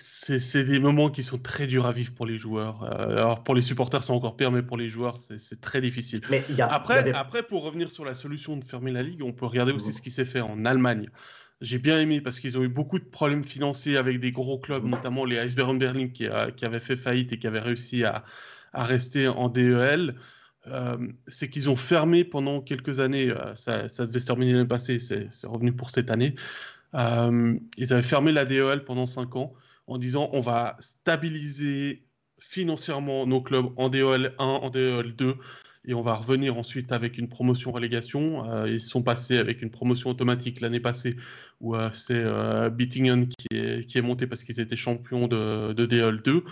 c'est des moments qui sont très durs à vivre pour les joueurs. Euh, alors pour les supporters, c'est encore pire, mais pour les joueurs, c'est très difficile. Mais après, après, pour revenir sur la solution de fermer la ligue, on peut regarder aussi mhm. ce qui s'est fait en Allemagne. J'ai bien aimé parce qu'ils ont eu beaucoup de problèmes financiers avec des gros clubs, mhm. notamment les Eisbären Berlin qui, qui, avaient fait faillite et qui avaient réussi à, à rester en DEL. Euh, c'est qu'ils ont fermé pendant quelques années. Euh, ça, ça, devait se terminer l'année passée, c'est revenu pour cette année. ils avaient fermé la DEL pendant 5 ans en disant on va stabiliser financièrement nos clubs en DOL 1, en DOL 2, et on va revenir ensuite avec une promotion-relégation. Euh, ils sont passés avec une promotion automatique l'année passée, où euh, c'est euh, Bittingen qui est, qui est, monté parce qu'ils étaient champions de, de DOL 2.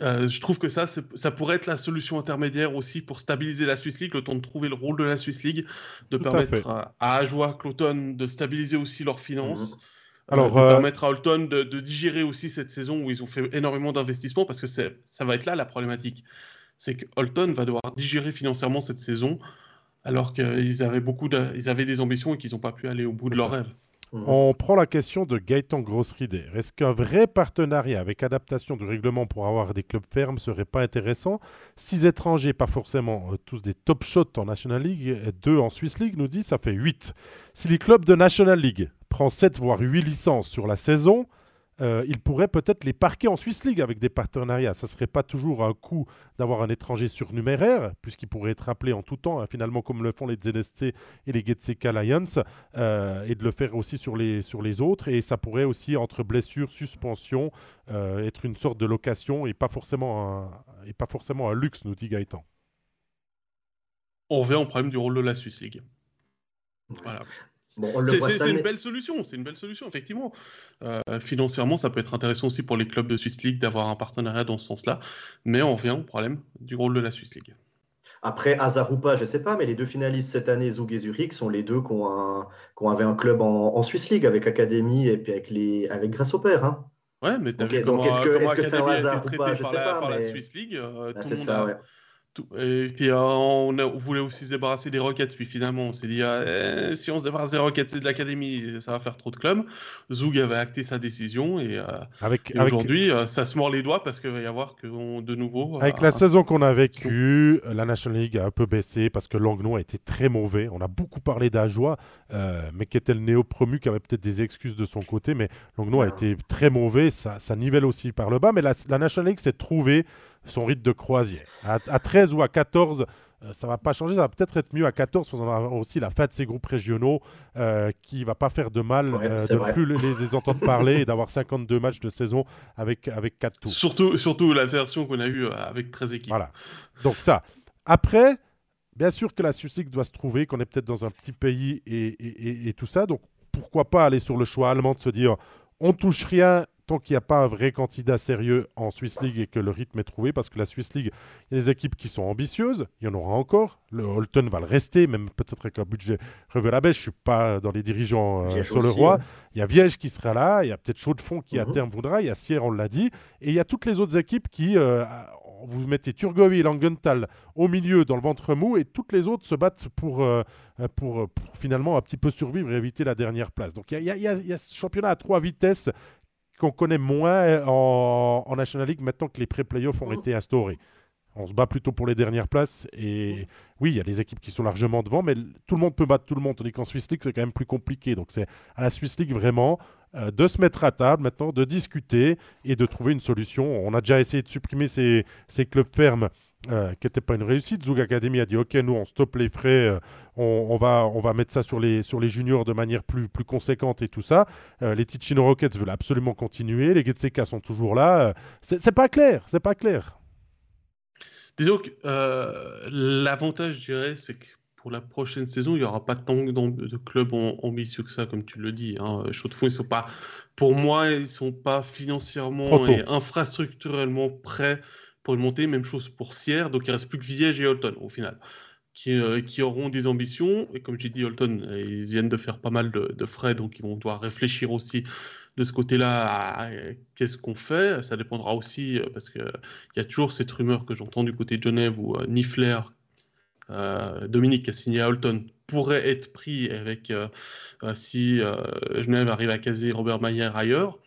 je trouve que ça, ça pourrait être la solution intermédiaire aussi pour stabiliser la Swiss League, le temps de trouver le rôle de la Swiss League, de permettre à, à Ajoie, Cloton de stabiliser aussi leurs finances. Mmh. Alors, euh, permettre à Holton de, digérer aussi cette saison où ils ont fait énormément d'investissements parce que ça va être là la problématique. C'est que Holton va devoir digérer financièrement cette saison alors qu'ils avaient, beaucoup ils avaient des ambitions et qu'ils n'ont pas pu aller au bout de leurs rêves. Mmh. On prend la question de Gaëtan Grossrider. Est-ce qu'un vrai partenariat avec adaptation du règlement pour avoir des clubs fermes serait pas intéressant? Six étrangers, pas forcément euh, tous des top shots en National League, et deux en Swiss League, nous dit, ça fait 8. Si les clubs de National League prend 7 voire 8 licences sur la saison, euh, il pourrait peut-être les parquer en Swiss League avec des partenariats. Ça ne serait pas toujours un coup d'avoir un étranger surnuméraire, puisqu'il pourrait être appelé en tout temps, hein, finalement, comme le font les ZSC et les Getsek Alliance, euh, et de le faire aussi sur les, sur les autres. Et ça pourrait aussi, entre blessures, suspension, euh, être une sorte de location et pas, forcément un, et pas forcément un luxe, nous dit Gaëtan. On revient au problème du rôle de la Swiss League. Voilà c'est une belle solution, c'est une belle solution, effectivement. Euh, financièrement, ça peut être intéressant aussi pour les clubs de Swiss League d'avoir un partenariat dans ce sens-là, mais on revient au problème du rôle de la Swiss League. Après, hasard ou pas, je ne sais pas, mais les deux finalistes cette année, Zug et Zurich, sont les deux qui ont, un, avaient un club en, Swiss League avec Academy et puis avec, les, avec Grasshopper. Hein. Ouais, mais donc, est-ce que c'est -ce un hasard ou pas Je sais pas. Par la Swiss League, euh, bah, c'est ça, ouais. Et puis euh, on, voulait aussi se débarrasser des Rockets, puis finalement on s'est dit ah, eh, si on se débarrasse des Rockets et de l'académie, ça va faire trop de clubs. Zoug avait acté sa décision et, euh, aujourd'hui euh, ça se mord les doigts parce qu'il va y avoir que de nouveau. Avec la saison qu'on a vécue, la National League a un peu baissé parce que Langnon a été très mauvais. On a beaucoup parlé d'Ajoie, mais qui était le néo-promu, qui avait peut-être des excuses de son côté, mais Langnon a été très mauvais. Ça, ça nivelle aussi par le bas, mais la, la National League s'est trouvée son rythme de croisière. À, 13 ou à 14, euh, ça va pas changer, ça va peut-être être mieux à 14, parce qu'on a aussi la fin de ces groupes régionaux euh, qui va pas faire de mal euh, de plus les, entendre parler et d'avoir 52 matchs de saison avec, avec 4 tours. Surtout, surtout la version qu'on a eue avec 13 équipes. Voilà. Donc ça. Après, bien sûr que la Suisse doit se trouver, qu'on est peut-être dans un petit pays et, et, et, tout ça. Donc pourquoi pas aller sur le choix allemand de se dire on touche rien tant qu'il n'y a pas un vrai candidat sérieux en Swiss League et que le rythme est trouvé, parce que la Swiss League, il y a des équipes qui sont ambitieuses, il y en aura encore. Le Holton va le rester, même peut-être avec un budget revu à la baisse. Je ne suis pas dans les dirigeants euh, sur le roi. Il y a Viège qui sera là, il y a peut-être Chaud de Fond qui à mhm. terme voudra, il y a Sierre, on l'a dit, et il y a toutes les autres équipes qui. Euh, vous mettez Turgovie et Langenthal au milieu dans le ventre mou et toutes les autres se battent pour, euh, pour, finalement un petit peu survivre et éviter la dernière place. Donc il y, y, a ce championnat à trois vitesses qu'on connaît moins en, National League maintenant que les pré-playoffs ont mm. été instaurés. On se bat plutôt pour les dernières places. Et oui, il y a les équipes qui sont largement devant, mais tout le monde peut battre tout le monde. Tandis qu'en Swiss League, c'est quand même plus compliqué. Donc c'est à la Swiss League vraiment euh, de se mettre à table maintenant, de discuter et de trouver une solution. On a déjà essayé de supprimer ces, ces clubs fermes euh, qui n'était pas une réussite. Zug Academy a dit Ok, nous on stoppe les frais, euh, on, va, on va mettre ça sur les, sur les juniors de manière plus, plus conséquente et tout ça. Euh, les Ticino Rockets veulent absolument continuer, les Getseka sont toujours là. c'est pas clair, c'est pas clair. Disons que l'avantage, je dirais, c'est que pour la prochaine saison, il n'y aura pas tant de clubs ambitieux que ça, comme tu le dis. Hein. Chaux de ils sont pas, pour moi, ils ne sont pas financièrement et infrastructurellement prêts pour une montée. Même chose pour Sierre. Donc il reste plus que Viège et Holton au final. Qui, euh, qui, auront des ambitions. Et comme j'ai dit, Holton, euh, ils viennent de faire pas mal de, frais, donc ils vont devoir réfléchir aussi de ce côté-là à, qu'est-ce qu'on fait. Ça dépendra aussi, euh, parce qu'il y a toujours cette rumeur que j'entends du côté de Genève où Nifler, Dominique qui a signé à Holton, pourrait être pris avec si Genève arrive à caser Robert Mayer ailleurs.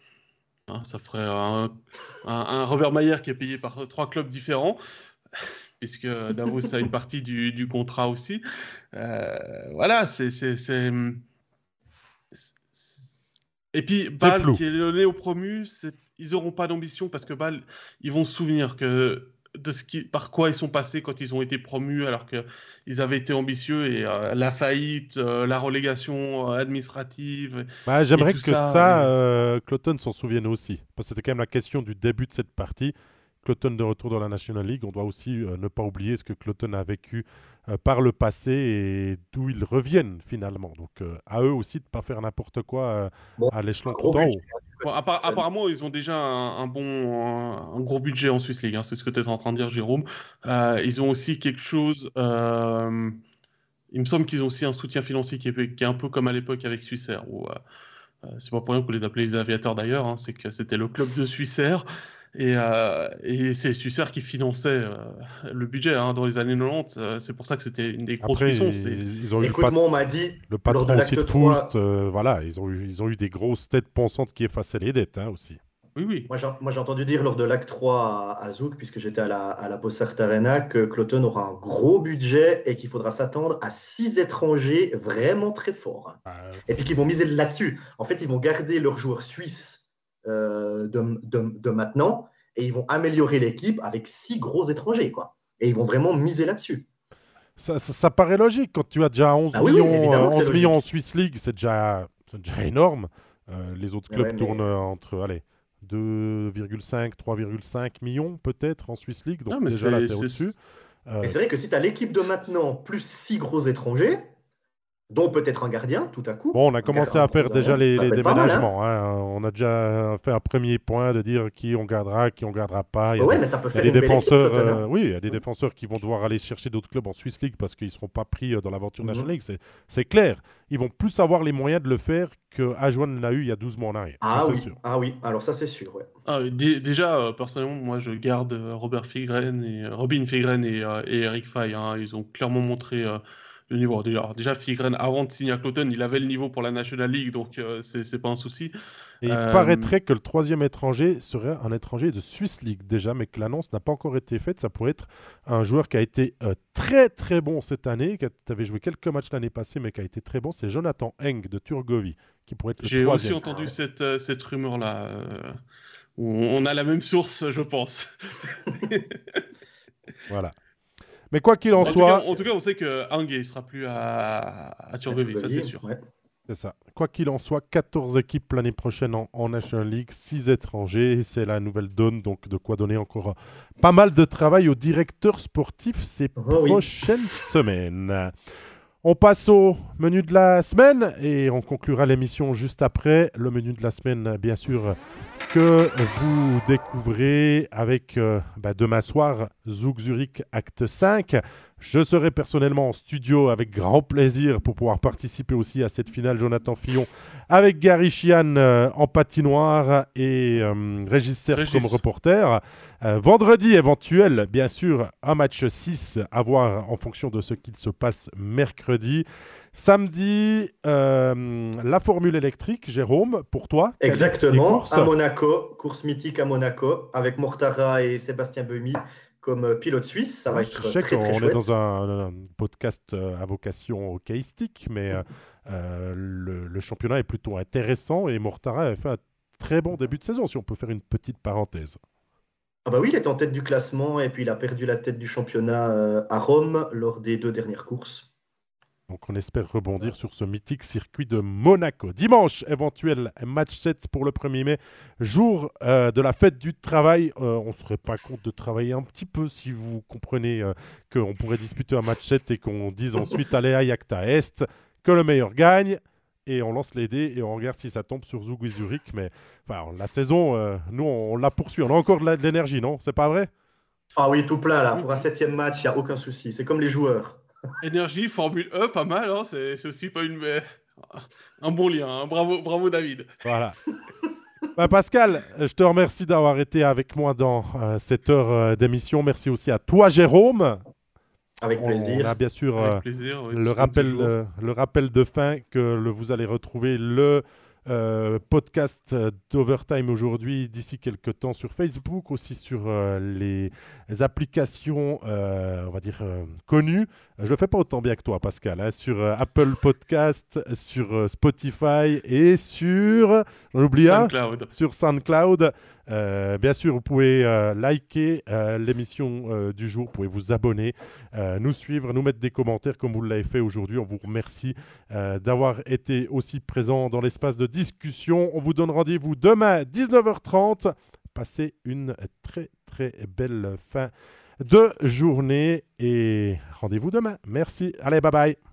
Hein, ça ferait un, Robert Mayer qui est payé par trois clubs différents, puisque Davos a une partie du, contrat aussi. Euh, voilà, c'est. Et puis, Bâle, qui est donné au promu, ils n'auront pas d'ambition parce que Bâle, ils vont se souvenir que de ce qui, par quoi ils sont passés quand ils ont été promus alors qu'ils avaient été ambitieux et euh, la faillite, euh, la relégation euh, administrative. Bah, J'aimerais que ça, Cloton s'en souvienne aussi. Parce que c'était quand même la question du début de cette partie. Cloton de retour dans la National League, on doit aussi ne pas oublier ce que Cloton a vécu par le passé et d'où ils reviennent finalement. Donc à eux aussi de ne pas faire n'importe quoi à l'échelon tout en haut apparemment, ils ont déjà un, bon, un, gros budget en Swiss League. Hein, c'est ce que tu es en train de dire, Jérôme. Euh, ils ont aussi quelque chose. Euh, il me semble qu'ils ont aussi un soutien financier qui est, qui est un peu comme à l'époque avec Swissair. Où, euh, c'est pas pour rien qu'on les appelait les aviateurs d'ailleurs. Hein, c'est que c'était le club de Swissair. Et, euh, et c'est Susser qui finançait euh, le budget hein, dans les années 90. Euh, c'est pour ça que c'était une des grosses puissances. Ils, ont eu le on m'a dit. Le patron aussi de voilà, ils ont, eu, ils ont eu des grosses têtes pensantes qui effaçaient les dettes hein, aussi. Oui, oui. Moi, j'ai entendu dire lors de l'acte 3 à, Zouk, puisque j'étais à la, à la Arena, que Cloton aura un gros budget et qu'il faudra s'attendre à six étrangers vraiment très forts. Bah, et puis qu'ils vont miser là-dessus. En fait, ils vont garder leurs joueurs suisses de, de, maintenant et ils vont améliorer l'équipe avec six gros étrangers. Quoi. Et ils vont vraiment miser là-dessus. Ça, paraît logique quand tu as déjà 11 ah millions, 11 millions en Swiss League, c'est déjà, déjà énorme. les autres clubs tournent entre allez, 2,5, 3,5 millions peut-être en Swiss League. Donc déjà là, tu au-dessus. Euh, c'est vrai que si tu as l'équipe de maintenant plus six gros étrangers, dont peut-être un gardien tout à coup. Bon, on a commencé à faire déjà les, hein. déménagements. Hein. On a déjà fait un premier point de dire qui on gardera, qui on gardera pas. Il y a, mais ça peut faire des défenseurs, euh, oui, il y a des défenseurs qui vont devoir aller chercher d'autres clubs en Swiss League parce qu'ils ne seront pas pris euh, dans l'aventure mhm. National League. C'est clair. Ils vont plus avoir les moyens de le faire que Ajuan l'a eu il y a 12 mois en arrière. Ah, oui. Sûr. ah oui, alors ça c'est sûr. Ouais. Ah, déjà, euh, personnellement, moi je garde Robert Figren et Robin Figren et, Eric Fay. Hein. Ils ont clairement montré le niveau. Déjà, déjà Figren, avant de signer à Cloton, il avait le niveau pour la National League, donc euh, c'est pas un souci. Et il euh, paraîtrait que le troisième étranger serait un étranger de Swiss League déjà, mais que l'annonce n'a pas encore été faite. Ça pourrait être un joueur qui a été euh, très très bon cette année, qui avait joué quelques matchs l'année passée, mais qui a été très bon. C'est Jonathan Eng de Turgovie, qui pourrait être le J'ai aussi entendu cette, cette rumeur-là. on a la même source, je pense. voilà. Mais quoi qu'il en, soit. en tout cas, on sait que Hang ne sera plus à, à ça c'est sûr. C'est ça. Quoi qu'il en soit, 14 équipes l'année prochaine en, National League, 6 étrangers. C'est la nouvelle donne, donc de quoi donner encore pas mal de travail aux directeurs sportifs ces oh prochaines semaines. On passe au menu de la semaine et on conclura l'émission juste après. Le menu de la semaine, bien sûr, que vous découvrez avec euh, bah, demain soir Zouk Zurich Acte 5. Je serai personnellement en studio avec grand plaisir pour pouvoir participer aussi à cette finale Jonathan Fillon avec Gary Chian euh, en patinoire et euh, Régis comme reporter. Euh, vendredi éventuel, bien sûr, un match 6 à voir en fonction de ce qu'il se passe mercredi. Samedi, la formule électrique, Jérôme, pour toi. Exactement, à Monaco, course mythique à Monaco avec Mortara et Sébastien Bemi comme euh, pilote suisse. Ça va être je sais qu'on est dans un, podcast euh, à vocation hockeyistique, mais euh, le, championnat est plutôt intéressant et Mortara a fait un très bon début de saison, si on peut faire une petite parenthèse. Ah bah oui, il est en tête du classement et puis il a perdu la tête du championnat à Rome lors des deux dernières courses. Donc on espère rebondir sur ce mythique circuit de Monaco. Dimanche, éventuel match 7 pour le 1er mai, jour euh, de la fête du travail. Euh, on ne serait pas compte de travailler un petit peu si vous comprenez euh, qu'on pourrait disputer un match 7 et qu'on dise ensuite allez à Yakta Est, que le meilleur gagne. Et on lance les dés et on regarde si ça tombe sur Zug Zurich. Mais enfin, la saison, nous, on, la poursuit. On a encore de l'énergie, non? C'est pas vrai? Ah oui, tout plein là. Pour un septième match, il n'y a aucun souci. C'est comme les joueurs. Énergie, Formule E, pas mal, hein, c'est aussi pas une... un bon lien. Hein. Bravo, bravo David. Voilà. Bah, Pascal, je te remercie d'avoir été avec moi dans euh, cette heure euh, d'émission. Merci aussi à toi, Jérôme. Avec plaisir. On a bien sûr euh, le, rappel, le rappel de fin que vous allez retrouver le euh, podcast d'Overtime aujourd'hui, d'ici quelques temps sur Facebook, aussi sur euh, les applications, euh, on va dire, connues. Je le fais pas autant bien que toi, Pascal, hein, sur Apple Podcast, sur Spotify et sur, j'en oublie sur SoundCloud. Euh, bien sûr, vous pouvez euh, liker euh, l'émission du jour, vous pouvez vous abonner, nous suivre, nous mettre des commentaires comme vous l'avez fait aujourd'hui. On vous remercie d'avoir été aussi présent dans l'espace de discussion. On vous donne rendez-vous demain 19h30. Passez une très très belle fin de journée et rendez-vous demain. Merci. Allez, bye bye.